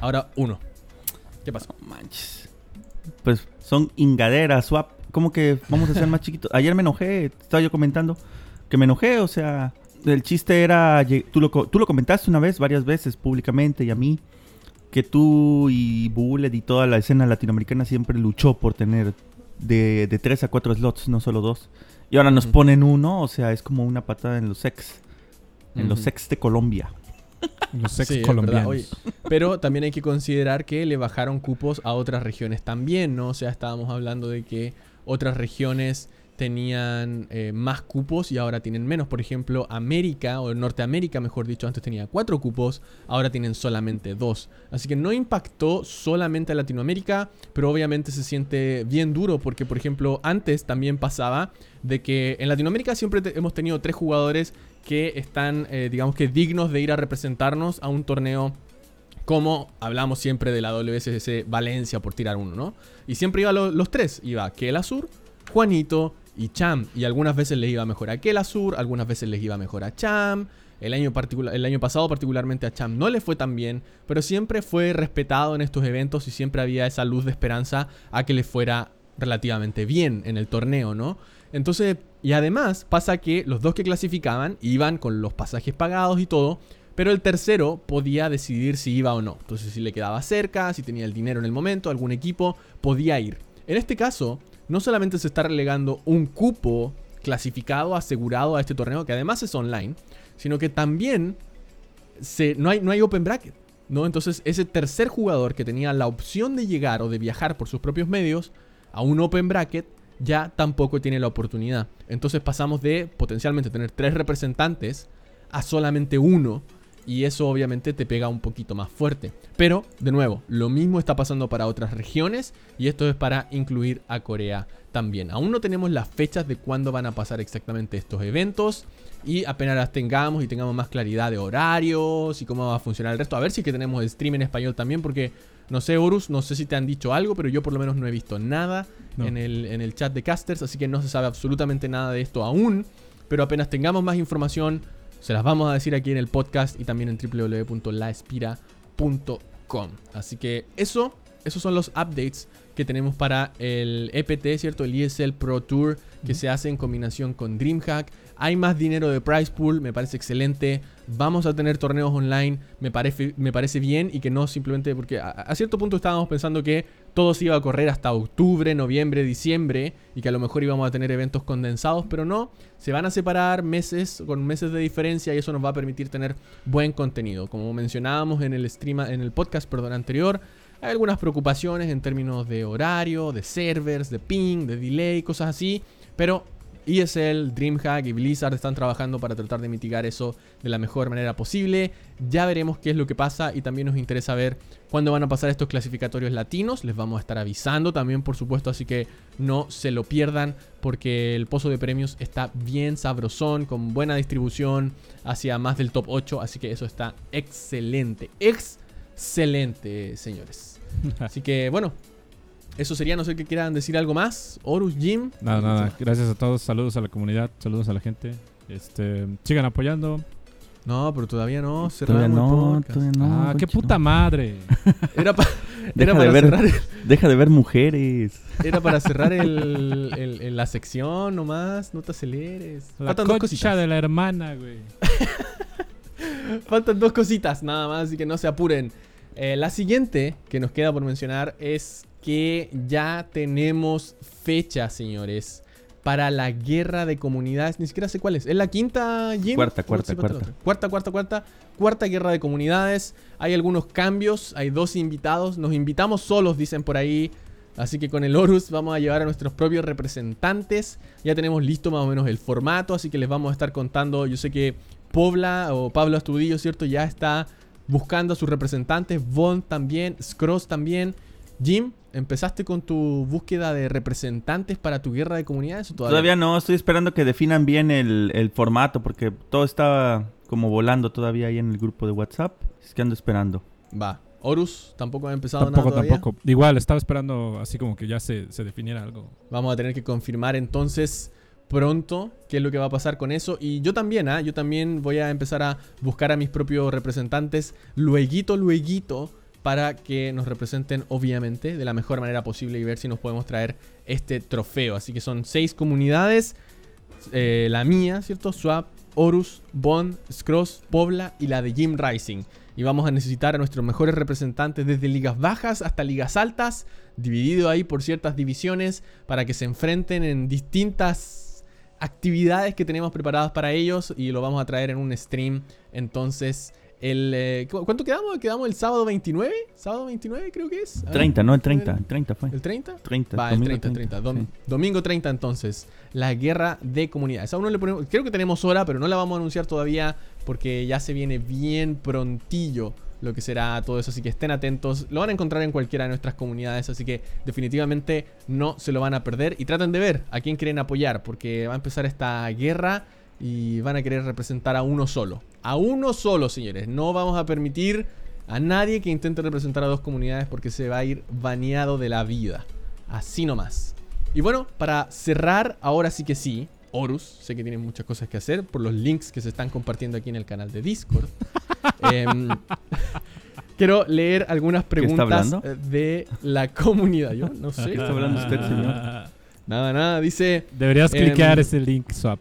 ahora uno. ¿Qué pasó? manches. Pues son ingaderas, swap. ¿Cómo que vamos a ser más chiquitos? Ayer me enojé, estaba yo comentando que me enojé, o sea, el chiste era, tú lo, tú lo comentaste una vez, varias veces públicamente y a mí, que tú y Bullet y toda la escena latinoamericana siempre luchó por tener de, de 3 a 4 slots, no solo dos. Y ahora nos ponen uno, o sea, es como una patada en los sex. En los sex de Colombia. Los sex colombianos. pero también hay que considerar que le bajaron cupos a otras regiones también, ¿no? O sea, estábamos hablando de que otras regiones tenían eh, más cupos y ahora tienen menos. Por ejemplo, América, o Norteamérica, mejor dicho, antes tenía cuatro cupos, ahora tienen solamente dos. Así que no impactó solamente a Latinoamérica, pero obviamente se siente bien duro porque, por ejemplo, antes también pasaba de que en Latinoamérica siempre hemos tenido tres jugadores que están, eh, digamos que, dignos de ir a representarnos a un torneo como hablamos siempre de la WSC Valencia por tirar uno, ¿no? Y siempre iba los tres, iba Kela Sur, Juanito y Cham. Y algunas veces les iba mejor a Kelasur, algunas veces les iba mejor a Cham. El año, el año pasado particularmente a Cham no le fue tan bien, pero siempre fue respetado en estos eventos y siempre había esa luz de esperanza a que le fuera relativamente bien en el torneo, ¿no? Entonces, y además pasa que los dos que clasificaban iban con los pasajes pagados y todo, pero el tercero podía decidir si iba o no. Entonces, si le quedaba cerca, si tenía el dinero en el momento, algún equipo podía ir. En este caso, no solamente se está relegando un cupo clasificado, asegurado a este torneo, que además es online, sino que también se, no, hay, no hay open bracket. ¿no? Entonces ese tercer jugador que tenía la opción de llegar o de viajar por sus propios medios a un open bracket ya tampoco tiene la oportunidad. Entonces pasamos de potencialmente tener tres representantes a solamente uno y eso obviamente te pega un poquito más fuerte. Pero, de nuevo, lo mismo está pasando para otras regiones y esto es para incluir a Corea también. Aún no tenemos las fechas de cuándo van a pasar exactamente estos eventos y apenas las tengamos y tengamos más claridad de horarios y cómo va a funcionar el resto. A ver si que tenemos stream en español también porque, no sé, Horus, no sé si te han dicho algo, pero yo por lo menos no he visto nada en, el, en el chat de casters, así que no se sabe absolutamente nada de esto aún. Pero apenas tengamos más información se las vamos a decir aquí en el podcast y también en www.laespira.com. Así que eso, esos son los updates que tenemos para el EPT, ¿cierto? El ESL Pro Tour que se hace en combinación con DreamHack. Hay más dinero de prize pool, me parece excelente. Vamos a tener torneos online, me parece, me parece bien y que no simplemente porque a, cierto punto estábamos pensando que todo se iba a correr hasta octubre, noviembre, diciembre y que a lo mejor íbamos a tener eventos condensados, pero no, se van a separar meses con meses de diferencia y eso nos va a permitir tener buen contenido. Como mencionábamos en el stream en el podcast, perdón, anterior, hay algunas preocupaciones en términos de horario, de servers, de ping, de delay, cosas así, pero ESL, DreamHack y Blizzard están trabajando para tratar de mitigar eso de la mejor manera posible. Ya veremos qué es lo que pasa y también nos interesa ver cuándo van a pasar estos clasificatorios latinos. Les vamos a estar avisando también, por supuesto, así que no se lo pierdan porque el pozo de premios está bien sabrosón, con buena distribución hacia más del top 8, así que eso está excelente. Excelente, señores. Así que bueno, eso sería, no sé que quieran decir algo más. Horus, Jim. Nada, nada. Gracias a todos. Saludos a la comunidad. Saludos a la gente. Este, sigan apoyando. No, pero todavía no. Todavía no, todavía no. Ah, qué puta madre. Era, deja para de ver, cerrar. deja de ver mujeres. Era para cerrar el, la sección nomás. No te aceleres. La Faltan dos cositas. de la hermana, güey. Faltan dos cositas nada más, así que no se apuren. Eh, la siguiente que nos queda por mencionar es que ya tenemos fecha, señores, para la guerra de comunidades. Ni siquiera sé cuál es. ¿Es la quinta, Jim? Cuarta, cuarta, cuarta. Cuarta, cuarta, cuarta. Cuarta guerra de comunidades. Hay algunos cambios. Hay dos invitados. Nos invitamos solos, dicen por ahí. Así que con el Horus vamos a llevar a nuestros propios representantes. Ya tenemos listo más o menos el formato. Así que les vamos a estar contando. Yo sé que Pobla o Pablo Astudillo, ¿cierto? Ya está buscando a sus representantes. Von también. Scross también. Jim, ¿empezaste con tu búsqueda de representantes para tu guerra de comunidades? todavía? todavía? no, estoy esperando que definan bien el, formato porque todo estaba como volando todavía ahí en el grupo de WhatsApp. Es que ando esperando. Va. Horus, tampoco ha empezado tampoco, nada Tampoco, Igual, estaba esperando así como que ya se, se definiera algo. Vamos a tener que confirmar entonces pronto qué es lo que va a pasar con eso. Y yo también, ¿ah? Yo también voy a empezar a buscar a mis propios representantes lueguito, lueguito para que nos representen obviamente de la mejor manera posible y ver si nos podemos traer este trofeo. Así que son seis comunidades, eh, la mía, ¿cierto? Swap, Horus, Bond, Scross, Pobla y la de Jim Rising. Y vamos a necesitar a nuestros mejores representantes desde ligas bajas hasta ligas altas, dividido ahí por ciertas divisiones, para que se enfrenten en distintas actividades que tenemos preparadas para ellos y lo vamos a traer en un stream. Entonces, el, eh, ¿Cuánto quedamos? ¿Quedamos el sábado 29? ¿Sábado 29 creo que es? 30, no el 30. El 30 fue. ¿El 30? 30. Va, el 30, 30. Domingo 30 entonces. La guerra de comunidades. A uno le ponemos, creo que tenemos hora, pero no la vamos a anunciar todavía porque ya se viene bien prontillo lo que será todo eso. Así que estén atentos. Lo van a encontrar en cualquiera de nuestras comunidades. Así que definitivamente no se lo van a perder. Y traten de ver a quién quieren apoyar. Porque va a empezar esta guerra y van a querer representar a uno solo. A uno solo, señores. No vamos a permitir a nadie que intente representar a dos comunidades porque se va a ir baneado de la vida. Así nomás. Y bueno, para cerrar, ahora sí que sí, Horus, sé que tienen muchas cosas que hacer por los links que se están compartiendo aquí en el canal de Discord. Em, quiero leer algunas preguntas de la comunidad. Yo no sé. ¿Qué está hablando usted, señor? Nada, nada, dice. Deberías em, cliquear ese link swap.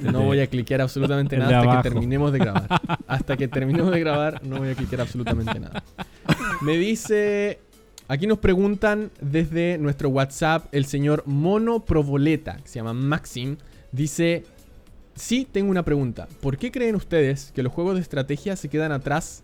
No voy a cliquear absolutamente nada hasta que terminemos de grabar. Hasta que terminemos de grabar, no voy a cliquear absolutamente nada. Me dice. Aquí nos preguntan desde nuestro WhatsApp el señor Mono Provoleta, que se llama Maxim. Dice: Sí, tengo una pregunta. ¿Por qué creen ustedes que los juegos de estrategia se quedan atrás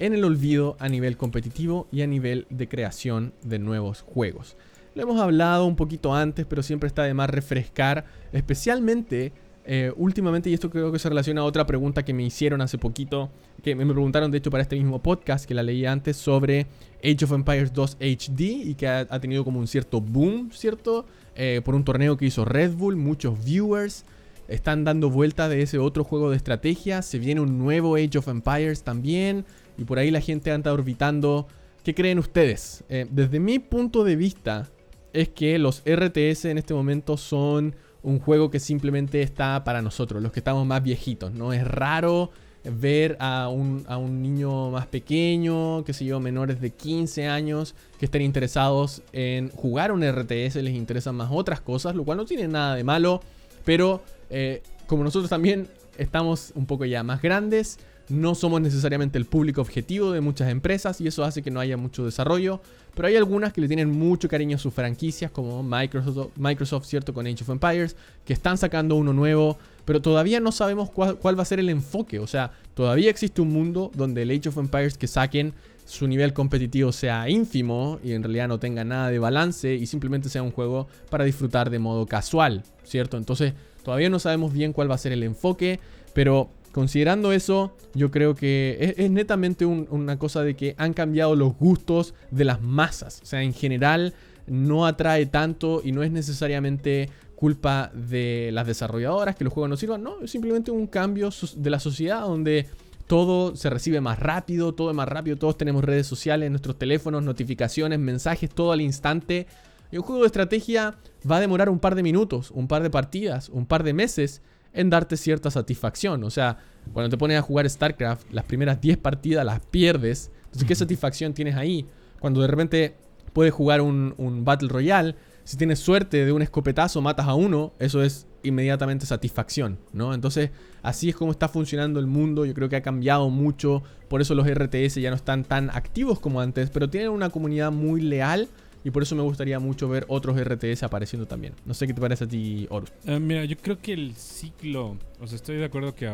en el olvido a nivel competitivo y a nivel de creación de nuevos juegos? Lo hemos hablado un poquito antes, pero siempre está de más refrescar, especialmente eh, últimamente, y esto creo que se relaciona a otra pregunta que me hicieron hace poquito, que me preguntaron de hecho para este mismo podcast, que la leí antes, sobre Age of Empires 2 HD y que ha, tenido como un cierto boom, ¿cierto? Eh, por un torneo que hizo Red Bull, muchos viewers están dando vuelta de ese otro juego de estrategia, se viene un nuevo Age of Empires también, y por ahí la gente anda orbitando. ¿Qué creen ustedes? Eh, desde mi punto de vista, es que los RTS en este momento son un juego que simplemente está para nosotros, los que estamos más viejitos. No es raro ver a un, a un niño más pequeño, que sé yo, menores de 15 años, que estén interesados en jugar un RTS, les interesan más otras cosas, lo cual no tiene nada de malo, pero eh, como nosotros también estamos un poco ya más grandes, no somos necesariamente el público objetivo de muchas empresas y eso hace que no haya mucho desarrollo. Pero hay algunas que le tienen mucho cariño a sus franquicias, como Microsoft, Microsoft, ¿cierto? Con Age of Empires, que están sacando uno nuevo, pero todavía no sabemos cuál, va a ser el enfoque. O sea, todavía existe un mundo donde el Age of Empires que saquen su nivel competitivo sea ínfimo y en realidad no tenga nada de balance y simplemente sea un juego para disfrutar de modo casual, ¿cierto? Entonces, todavía no sabemos bien cuál va a ser el enfoque, pero Considerando eso, yo creo que es, netamente una cosa de que han cambiado los gustos de las masas. O sea, en general no atrae tanto y no es necesariamente culpa de las desarrolladoras que los juegos no sirvan. No, es simplemente un cambio de la sociedad donde todo se recibe más rápido, todo es más rápido, todos tenemos redes sociales, nuestros teléfonos, notificaciones, mensajes, todo al instante. Y un juego de estrategia va a demorar un par de minutos, un par de partidas, un par de meses en darte cierta satisfacción. O sea, cuando te pones a jugar StarCraft, las primeras 10 partidas las pierdes. Entonces, ¿qué satisfacción tienes ahí? Cuando de repente puedes jugar un, Battle Royale, si tienes suerte de un escopetazo matas a uno, eso es inmediatamente satisfacción, ¿no? Entonces, así es como está funcionando el mundo, yo creo que ha cambiado mucho, por eso los RTS ya no están tan activos como antes, pero tienen una comunidad muy leal y por eso me gustaría mucho ver otros RTS apareciendo también. No sé qué te parece a ti, Oro. Eh, mira, yo creo que el ciclo, o sea, estoy de acuerdo que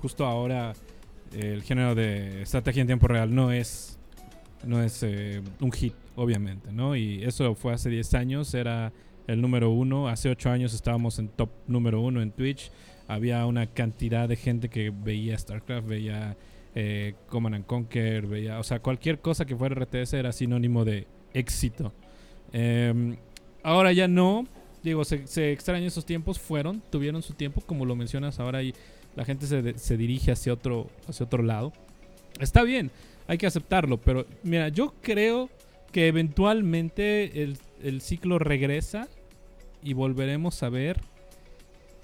justo ahora el género de estrategia en tiempo real no es, no es eh, un hit, obviamente, ¿no? Y eso fue hace 10 años, era el número uno. Hace 8 años estábamos en top número uno en Twitch. Había una cantidad de gente que veía StarCraft, veía eh, Command and Conquer, veía, o sea, cualquier cosa que fuera RTS era sinónimo de éxito. Em, ahora ya no. Digo, se, se extrañan esos tiempos. Fueron, tuvieron su tiempo, como lo mencionas ahora, y la gente se, se dirige hacia otro, hacia otro lado. Está bien, hay que aceptarlo, pero mira, yo creo que eventualmente el, el ciclo regresa y volveremos a ver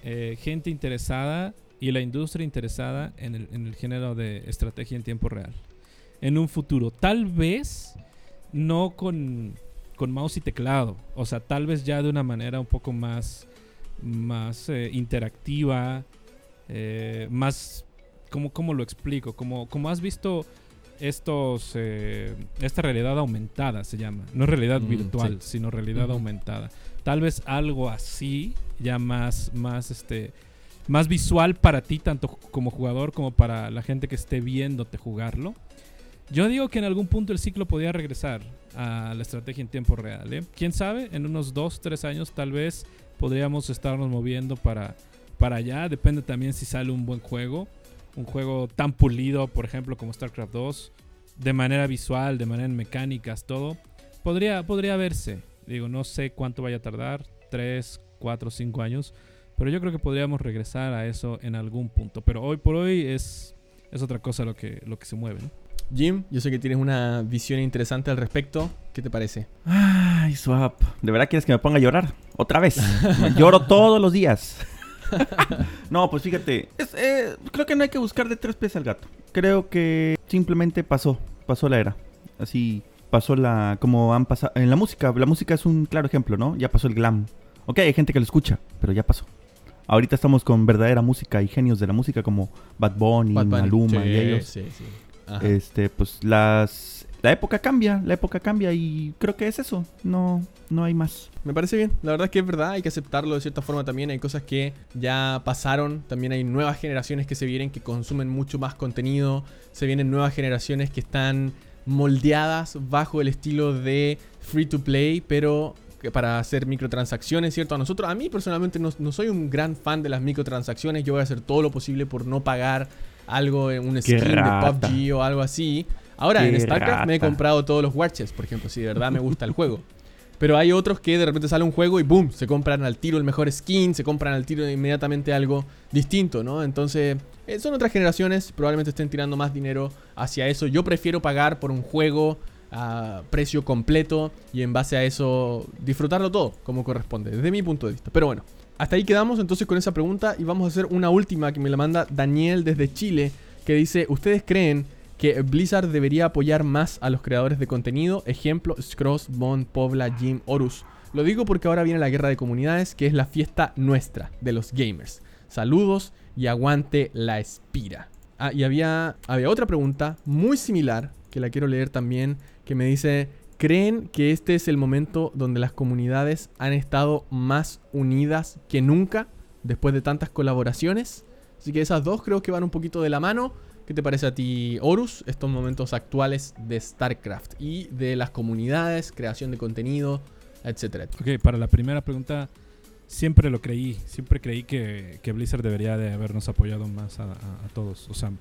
eh, gente interesada y la industria interesada en el, en el género de estrategia en tiempo real. En un futuro, tal vez no con, mouse y teclado. O sea, tal vez ya de una manera un poco más, más eh, interactiva, eh, más... ¿cómo, ¿Cómo lo explico? Como, como has visto estos... Eh, esta realidad aumentada se llama. No realidad mm, virtual, sino realidad aumentada. Tal vez algo así, ya más, más este más visual para ti, tanto como jugador como para la gente que esté viéndote jugarlo. Yo digo que en algún punto el ciclo podría regresar a la estrategia en tiempo real. ¿eh? ¿Quién sabe? En unos 2, 3 años tal vez podríamos estarnos moviendo para, para allá. Depende también si sale un buen juego. Un juego tan pulido, por ejemplo, como StarCraft 2. De manera visual, de manera en mecánicas, todo. Podría, podría verse. Digo, no sé cuánto vaya a tardar. 3, 4, 5 años. Pero yo creo que podríamos regresar a eso en algún punto. Pero hoy por hoy es, es otra cosa lo que, lo que se mueve. ¿no? Jim, yo sé que tienes una visión interesante al respecto. ¿Qué te parece? Ay, Swap. ¿De verdad quieres que me ponga a llorar? Otra vez. Lloro todos los días. no, pues fíjate. Eh, creo que no hay que buscar de tres pies al gato. Creo que simplemente pasó. Pasó la era. Así pasó la. Como han pasado. En la música. La música es un claro ejemplo, ¿no? Ya pasó el glam. Ok, hay gente que lo escucha, pero ya pasó. Ahorita estamos con verdadera música y genios de la música como Bad Bunny, Maluma y ellos. Sí, sí. Este, pues las la época cambia, la época cambia y creo que es eso, no no hay más. Me parece bien, la verdad es que es verdad, hay que aceptarlo de cierta forma también, hay cosas que ya pasaron, también hay nuevas generaciones que se vienen que consumen mucho más contenido, se vienen nuevas generaciones que están moldeadas bajo el estilo de free to play, pero para hacer microtransacciones, ¿cierto? A nosotros, a mí personalmente no, no, soy un gran fan de las microtransacciones, yo voy a hacer todo lo posible por no pagar algo, en un skin de PUBG o algo así. Ahora, en StarCraft me he comprado todos los watches, por ejemplo, si de verdad me gusta el juego. Pero hay otros que de repente sale un juego y boom, se compran al tiro el mejor skin, se compran al tiro inmediatamente algo distinto, ¿no? Entonces, eh, son otras generaciones, probablemente estén tirando más dinero hacia eso. Yo prefiero pagar por un juego a precio completo y en base a eso disfrutarlo todo como corresponde, desde mi punto de vista. Pero bueno, hasta ahí quedamos entonces con esa pregunta y vamos a hacer una última que me la manda Daniel desde Chile, que dice, ¿ustedes creen que Blizzard debería apoyar más a los creadores de contenido? Ejemplo, Scross, Bond, Pobla, Jim, Horus. Lo digo porque ahora viene la guerra de comunidades, que es la fiesta nuestra, de los gamers. Saludos y aguante la espira. Ah, y había, había otra pregunta muy similar, que la quiero leer también, que me dice, ¿creen que este es el momento donde las comunidades han estado más unidas que nunca después de tantas colaboraciones? Así que esas dos creo que van un poquito de la mano. ¿Qué te parece a ti, Horus, estos momentos actuales de StarCraft y de las comunidades, creación de contenido, etcétera? Ok, para la primera pregunta, siempre lo creí. Siempre creí que, Blizzard debería de habernos apoyado más a, todos. O sea,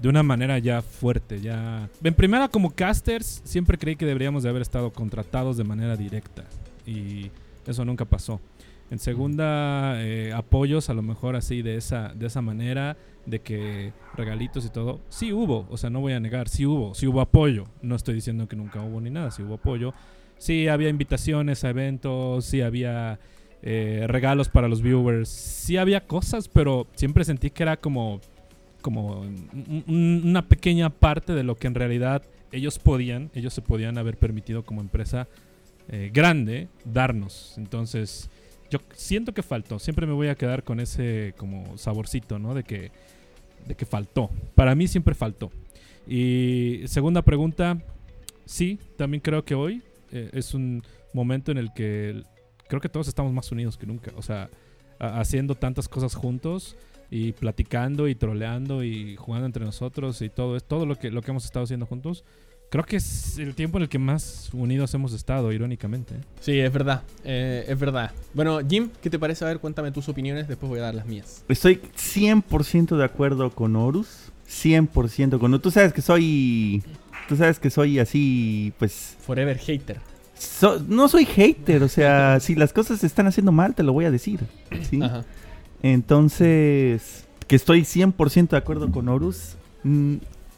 de una manera ya fuerte, ya... En primera, como casters, siempre creí que deberíamos de haber estado contratados de manera directa. Y eso nunca pasó. En segunda, eh, apoyos a lo mejor así de esa, de esa manera, de que regalitos y todo. Sí hubo, o sea, no voy a negar, sí hubo, sí hubo apoyo. No estoy diciendo que nunca hubo ni nada, sí hubo apoyo. Sí había invitaciones a eventos, sí había eh, regalos para los viewers. Sí había cosas, pero siempre sentí que era como, como una pequeña parte de lo que en realidad ellos podían, ellos se podían haber permitido como empresa eh, grande darnos. Entonces, yo siento que faltó. Siempre me voy a quedar con ese como saborcito, ¿no? De que, de que faltó. Para mí siempre faltó. Y segunda pregunta, sí, también creo que hoy eh, es un momento en el que creo que todos estamos más unidos que nunca. O sea, haciendo tantas cosas juntos y platicando y troleando y jugando entre nosotros y todo, todo lo que, lo que hemos estado haciendo juntos. Creo que es el tiempo en el que más unidos hemos estado, irónicamente. Sí, es verdad, eh, es verdad. Bueno, Jim, ¿qué te parece? A ver, cuéntame tus opiniones, después voy a dar las mías. Estoy 100% de acuerdo con Horus, 100% con... Tú sabes que soy... Tú sabes que soy así, pues... Forever hater no soy hater, o sea, si las cosas se están haciendo mal, te lo voy a decir. ¿sí? Entonces, que estoy 100% de acuerdo con Horus. Mm,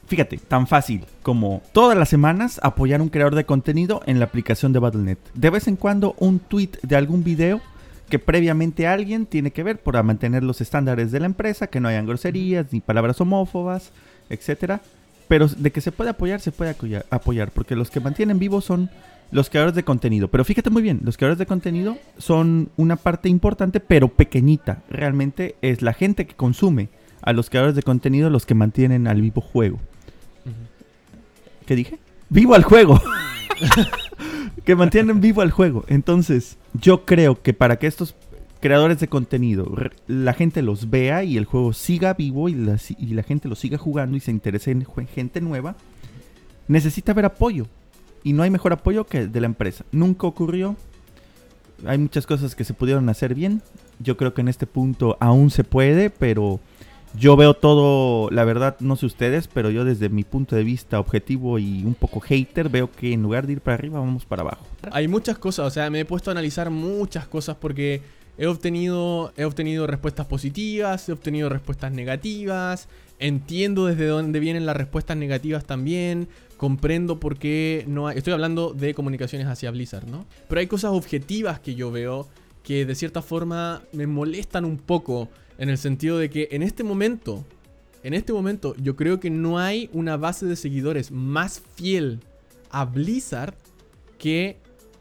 fíjate, tan fácil como todas las semanas apoyar un creador de contenido en la aplicación de Battle.net. De vez en cuando un tweet de algún video que previamente alguien tiene que ver para mantener los estándares de la empresa, que no hayan groserías ni palabras homófobas, etcétera. Pero de que se puede apoyar, se puede apoyar, porque los que mantienen vivos son los creadores de contenido. Pero fíjate muy bien, los creadores de contenido son una parte importante, pero pequeñita. Realmente es la gente que consume a los creadores de contenido los que mantienen al vivo juego. ¿Qué dije? Vivo al juego. que mantienen vivo al juego. Entonces, yo creo que para que estos creadores de contenido, la gente los vea y el juego siga vivo y la, y la gente lo siga jugando y se interese en gente nueva, necesita haber apoyo y no hay mejor apoyo que de la empresa. Nunca ocurrió. Hay muchas cosas que se pudieron hacer bien. Yo creo que en este punto aún se puede, pero yo veo todo, la verdad, no sé ustedes, pero yo desde mi punto de vista objetivo y un poco hater, veo que en lugar de ir para arriba, vamos para abajo. Hay muchas cosas, o sea, me he puesto a analizar muchas cosas porque he obtenido, he obtenido respuestas positivas, he obtenido respuestas negativas, entiendo desde dónde vienen las respuestas negativas también, comprendo por qué no hay... Estoy hablando de comunicaciones hacia Blizzard, ¿no? Pero hay cosas objetivas que yo veo que de cierta forma me molestan un poco en el sentido de que en este momento, en este momento yo creo que no hay una base de seguidores más fiel a Blizzard que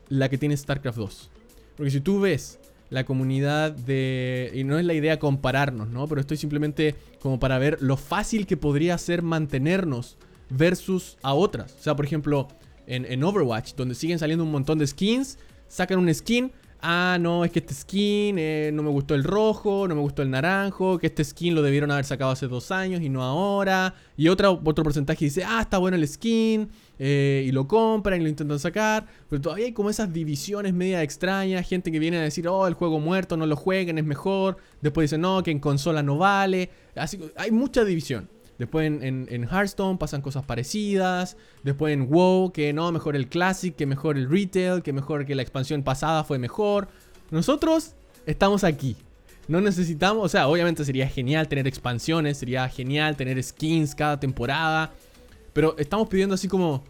la que tiene StarCraft 2. Porque si tú ves la comunidad de... Y no es la idea compararnos, ¿no? Pero estoy simplemente como para ver lo fácil que podría ser mantenernos versus a otras. O sea, por ejemplo, en, Overwatch, donde siguen saliendo un montón de skins, sacan un skin. Ah, no, es que este skin eh, no me gustó el rojo, no me gustó el naranjo, que este skin lo debieron haber sacado hace dos años y no ahora. Y otro, otro porcentaje dice, ah, está bueno el skin, eh, y lo compran y lo intentan sacar. Pero todavía hay como esas divisiones media extrañas, gente que viene a decir, oh, el juego muerto, no lo jueguen, es mejor. Después dicen, no, que en consola no vale. Así hay mucha división. Después en, Hearthstone pasan cosas parecidas. Después en WoW, que no, mejor el Classic, que mejor el Retail, que mejor que la expansión pasada fue mejor. Nosotros estamos aquí. No necesitamos, o sea, obviamente sería genial tener expansiones, sería genial tener skins cada temporada. Pero estamos pidiendo así como,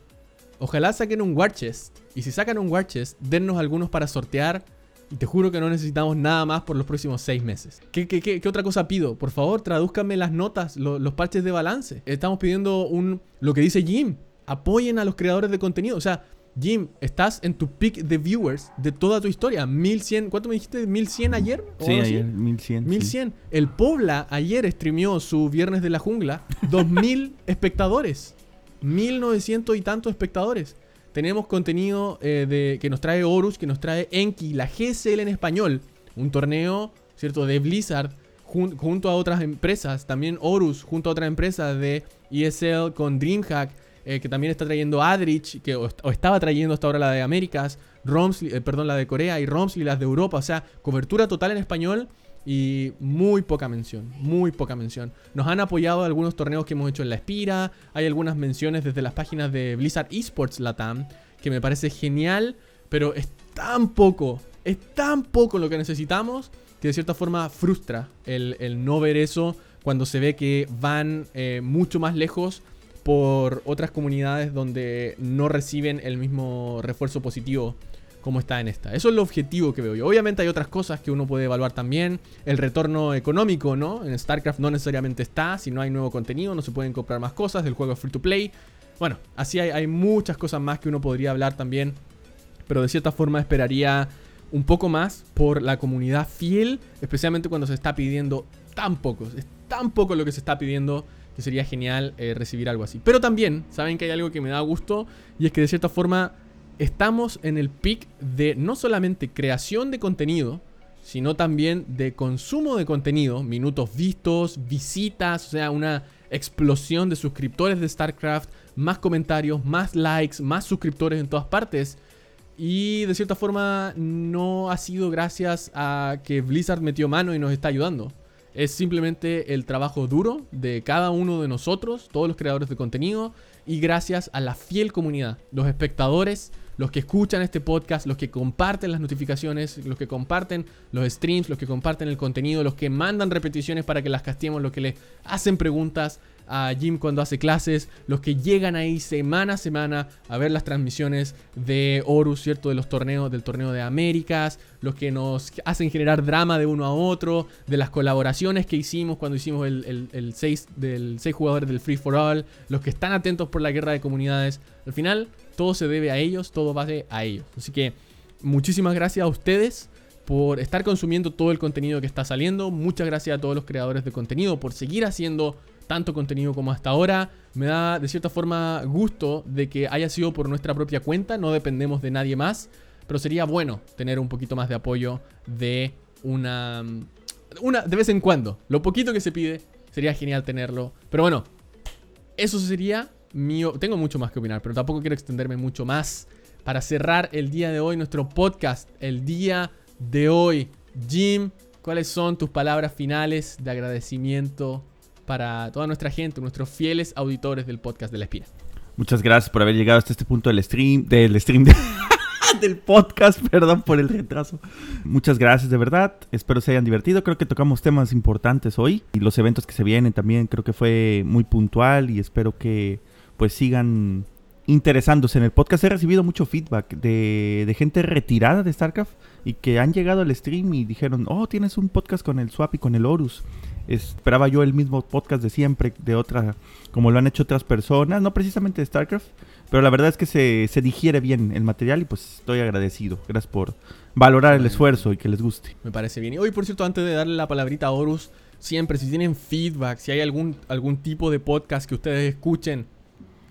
ojalá saquen un War Chest. Y si sacan un War Chest, dennos algunos para sortear Y te juro que no necesitamos nada más por los próximos seis meses. ¿Qué, qué, qué, otra cosa pido? Por favor, tradúzcanme las notas, los parches de balance. Estamos pidiendo un lo que dice Jim. Apoyen a los creadores de contenido. O sea, Jim, estás en tu peak de viewers de toda tu historia. 1100, ¿cuánto me dijiste? ¿1100 ayer? Sí, ayer, 1100. 1100. El Pobla ayer streamió su Viernes de la Jungla. 2000 espectadores. 1900 y tantos espectadores. Tenemos contenido eh, de, que nos trae Horus, que nos trae Enki, la GSL en español. Un torneo, ¿cierto? De Blizzard junto a otras empresas. También Horus junto a otras empresas de ESL con DreamHack eh, que también está trayendo Adrich, que o, estaba trayendo hasta ahora la de Américas, Romsley, eh, perdón, la de Corea y Romsley las de Europa. O sea, cobertura total en español y muy poca mención, muy poca mención. Nos han apoyado algunos torneos que hemos hecho en la Espira, hay algunas menciones desde las páginas de Blizzard Esports Latam, que me parece genial, pero es tan poco, es tan poco lo que necesitamos que de cierta forma frustra el, no ver eso cuando se ve que van eh, mucho más lejos por otras comunidades donde no reciben el mismo refuerzo positivo como está en esta. Eso es lo objetivo que veo yo. Obviamente hay otras cosas que uno puede evaluar también. El retorno económico, ¿no? En StarCraft no necesariamente está. Si no hay nuevo contenido, no se pueden comprar más cosas. El juego es free to play. Bueno, así hay, muchas cosas más que uno podría hablar también. Pero de cierta forma esperaría un poco más por la comunidad fiel. Especialmente cuando se está pidiendo tan poco. Es tan poco lo que se está pidiendo que sería genial eh, recibir algo así. Pero también, saben que hay algo que me da gusto y es que de cierta forma estamos en el pic de no solamente creación de contenido, sino también de consumo de contenido, minutos vistos, visitas, o sea, una explosión de suscriptores de StarCraft, más comentarios, más likes, más suscriptores en todas partes. Y de cierta forma no ha sido gracias a que Blizzard metió mano y nos está ayudando. Es simplemente el trabajo duro de cada uno de nosotros, todos los creadores de contenido, y gracias a la fiel comunidad, los espectadores, los que escuchan este podcast, los que comparten las notificaciones, los que comparten los streams, los que comparten el contenido, los que mandan repeticiones para que las castiemos, los que le hacen preguntas, a Jim cuando hace clases, los que llegan ahí semana a semana a ver las transmisiones de Horus, ¿cierto? De los torneos, del torneo de Américas, los que nos hacen generar drama de uno a otro, de las colaboraciones que hicimos cuando hicimos el, el, 6 del 6 jugadores del Free for All, los que están atentos por la guerra de comunidades. Al final, todo se debe a ellos, todo va a ellos. Así que muchísimas gracias a ustedes por estar consumiendo todo el contenido que está saliendo. Muchas gracias a todos los creadores de contenido por seguir haciendo tanto contenido como hasta ahora. Me da de cierta forma gusto de que haya sido por nuestra propia cuenta, no dependemos de nadie más, pero sería bueno tener un poquito más de apoyo de una una de vez en cuando. Lo poquito que se pide sería genial tenerlo, pero bueno, eso sería mío. Tengo mucho más que opinar, pero tampoco quiero extenderme mucho más para cerrar el día de hoy nuestro podcast, el día de hoy. Jim, ¿cuáles son tus palabras finales de agradecimiento para toda nuestra gente, nuestros fieles auditores del podcast de La Espina. Muchas gracias por haber llegado hasta este punto del stream, del stream del podcast, perdón por el retraso. Muchas gracias de verdad, espero se hayan divertido, creo que tocamos temas importantes hoy y los eventos que se vienen también creo que fue muy puntual y espero que pues sigan interesándose en el podcast. He recibido mucho feedback de, de, gente retirada de StarCraft y que han llegado al stream y dijeron, oh, tienes un podcast con el Swap y con el Horus esperaba yo el mismo podcast de siempre, de otra, como lo han hecho otras personas, no precisamente de StarCraft, pero la verdad es que se, se digiere bien el material y pues estoy agradecido. Gracias por valorar el esfuerzo y que les guste. Me parece bien. Y hoy, por cierto, antes de darle la palabrita a Horus, siempre si tienen feedback, si hay algún, algún tipo de podcast que ustedes escuchen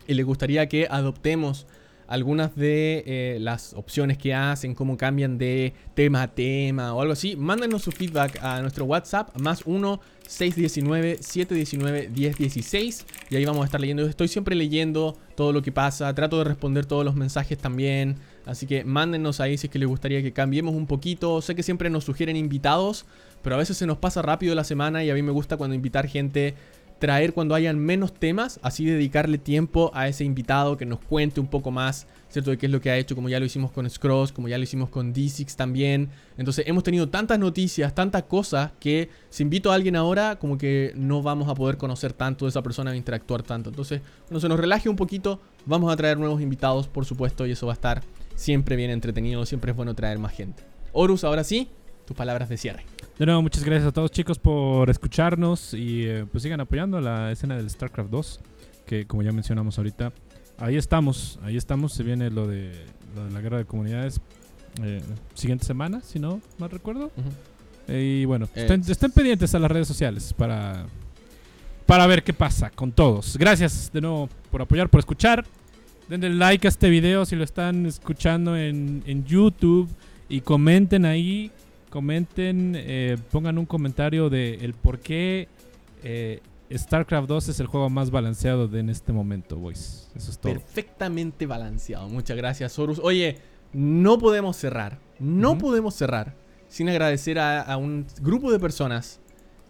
y les gustaría que adoptemos algunas de eh, las opciones que hacen, cómo cambian de tema a tema o algo así, mándenos su feedback a nuestro WhatsApp más 1 619 719 1016 y ahí vamos a estar leyendo. Estoy siempre leyendo todo lo que pasa, trato de responder todos los mensajes también, así que mándenos ahí si es que les gustaría que cambiemos un poquito. Sé que siempre nos sugieren invitados, pero a veces se nos pasa rápido la semana y a mí me gusta cuando invitar gente traer cuando hayan menos temas, así dedicarle tiempo a ese invitado que nos cuente un poco más, ¿cierto? De qué es lo que ha hecho, como ya lo hicimos con Scross, como ya lo hicimos con D6 también. Entonces hemos tenido tantas noticias, tantas cosas, que si invito a alguien ahora, como que no vamos a poder conocer tanto de esa persona interactuar tanto. Entonces, cuando se nos relaje un poquito, vamos a traer nuevos invitados, por supuesto, y eso va a estar siempre bien entretenido, siempre es bueno traer más gente. Horus, ahora sí, tus palabras de cierre. De nuevo, muchas gracias a todos chicos por escucharnos y eh, pues sigan apoyando la escena del StarCraft 2, que como ya mencionamos ahorita, ahí estamos, ahí estamos, se viene lo de, lo de la guerra de comunidades eh, siguiente semana, si no mal recuerdo. Eh, y bueno, Eh, estén, estén pendientes a las redes sociales para, para ver qué pasa con todos. Gracias de nuevo por apoyar, por escuchar. Denle like a este video si lo están escuchando en, en YouTube y comenten ahí, comenten, eh, pongan un comentario de el por qué eh, StarCraft 2 es el juego más balanceado de en este momento, boys. Eso es todo. Perfectamente balanceado. Muchas gracias, Horus. Oye, no podemos cerrar, no podemos cerrar sin agradecer a, a un grupo de personas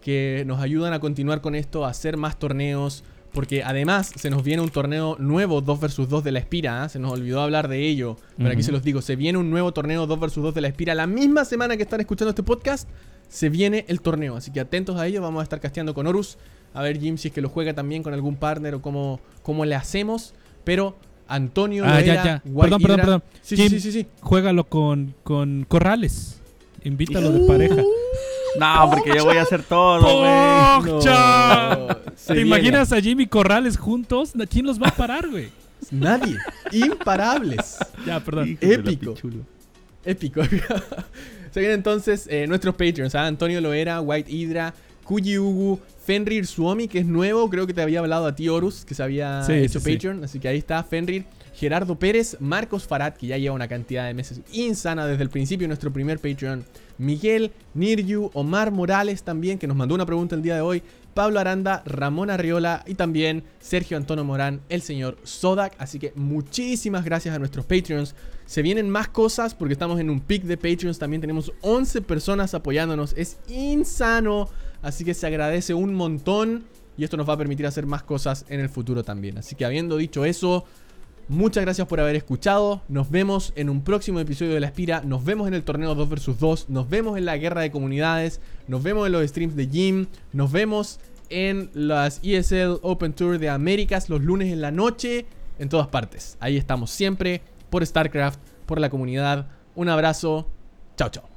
que nos ayudan a continuar con esto, a hacer más torneos. Porque además se nos viene un torneo nuevo 2 vs 2 de la Espira. ¿eh? Se nos olvidó hablar de ello. Pero aquí se los digo. Se viene un nuevo torneo 2 vs 2 de la Espira. La misma semana que están escuchando este podcast, se viene el torneo. Así que atentos a ello. Vamos a estar casteando con Horus. A ver, Jim, si es que lo juega también con algún partner o cómo, cómo le hacemos. Pero Antonio Ah, ya, Loera, ya. Perdón, perdón, perdón. Sí, Jim. sí, sí, sí. Juégalo con, con Corrales. Invítalo de pareja. No, porque yo voy a hacer todo, güey. No, ¿Te viene. imaginas a Jimmy Corrales juntos? ¿Quién los va a parar, güey? Nadie. Imparables. Ya, perdón. Épico. Épico. Se vienen entonces eh, nuestros Patreons. ¿ah? Antonio Loera, White Hydra, Ugu, Fenrir Suomi, que es nuevo. Creo que te había hablado a ti, Horus, que se había Sí, hecho sí, sí. Patreon. Así que ahí está Fenrir. Gerardo Pérez, Marcos Farad, que ya lleva una cantidad de meses insana desde el principio, nuestro primer Patreon. Miguel, Niryu, Omar Morales también, que nos mandó una pregunta el día de hoy. Pablo Aranda, Ramón Arriola y también Sergio Antonio Morán, el señor Sodak. Así que muchísimas gracias a nuestros Patreons. Se vienen más cosas porque estamos en un pick de Patreons. También tenemos 11 personas apoyándonos. Es insano. Así que se agradece un montón. Y esto nos va a permitir hacer más cosas en el futuro también. Así que habiendo dicho eso, muchas gracias por haber escuchado. Nos vemos en un próximo episodio de La Espira. Nos vemos en el torneo 2 vs 2. Nos vemos en la guerra de comunidades. Nos vemos en los streams de Jim. Nos vemos en las ESL Open Tour de Américas los lunes en la noche. En todas partes. Ahí estamos siempre. Por StarCraft. Por la comunidad. Un abrazo. Chao, chao.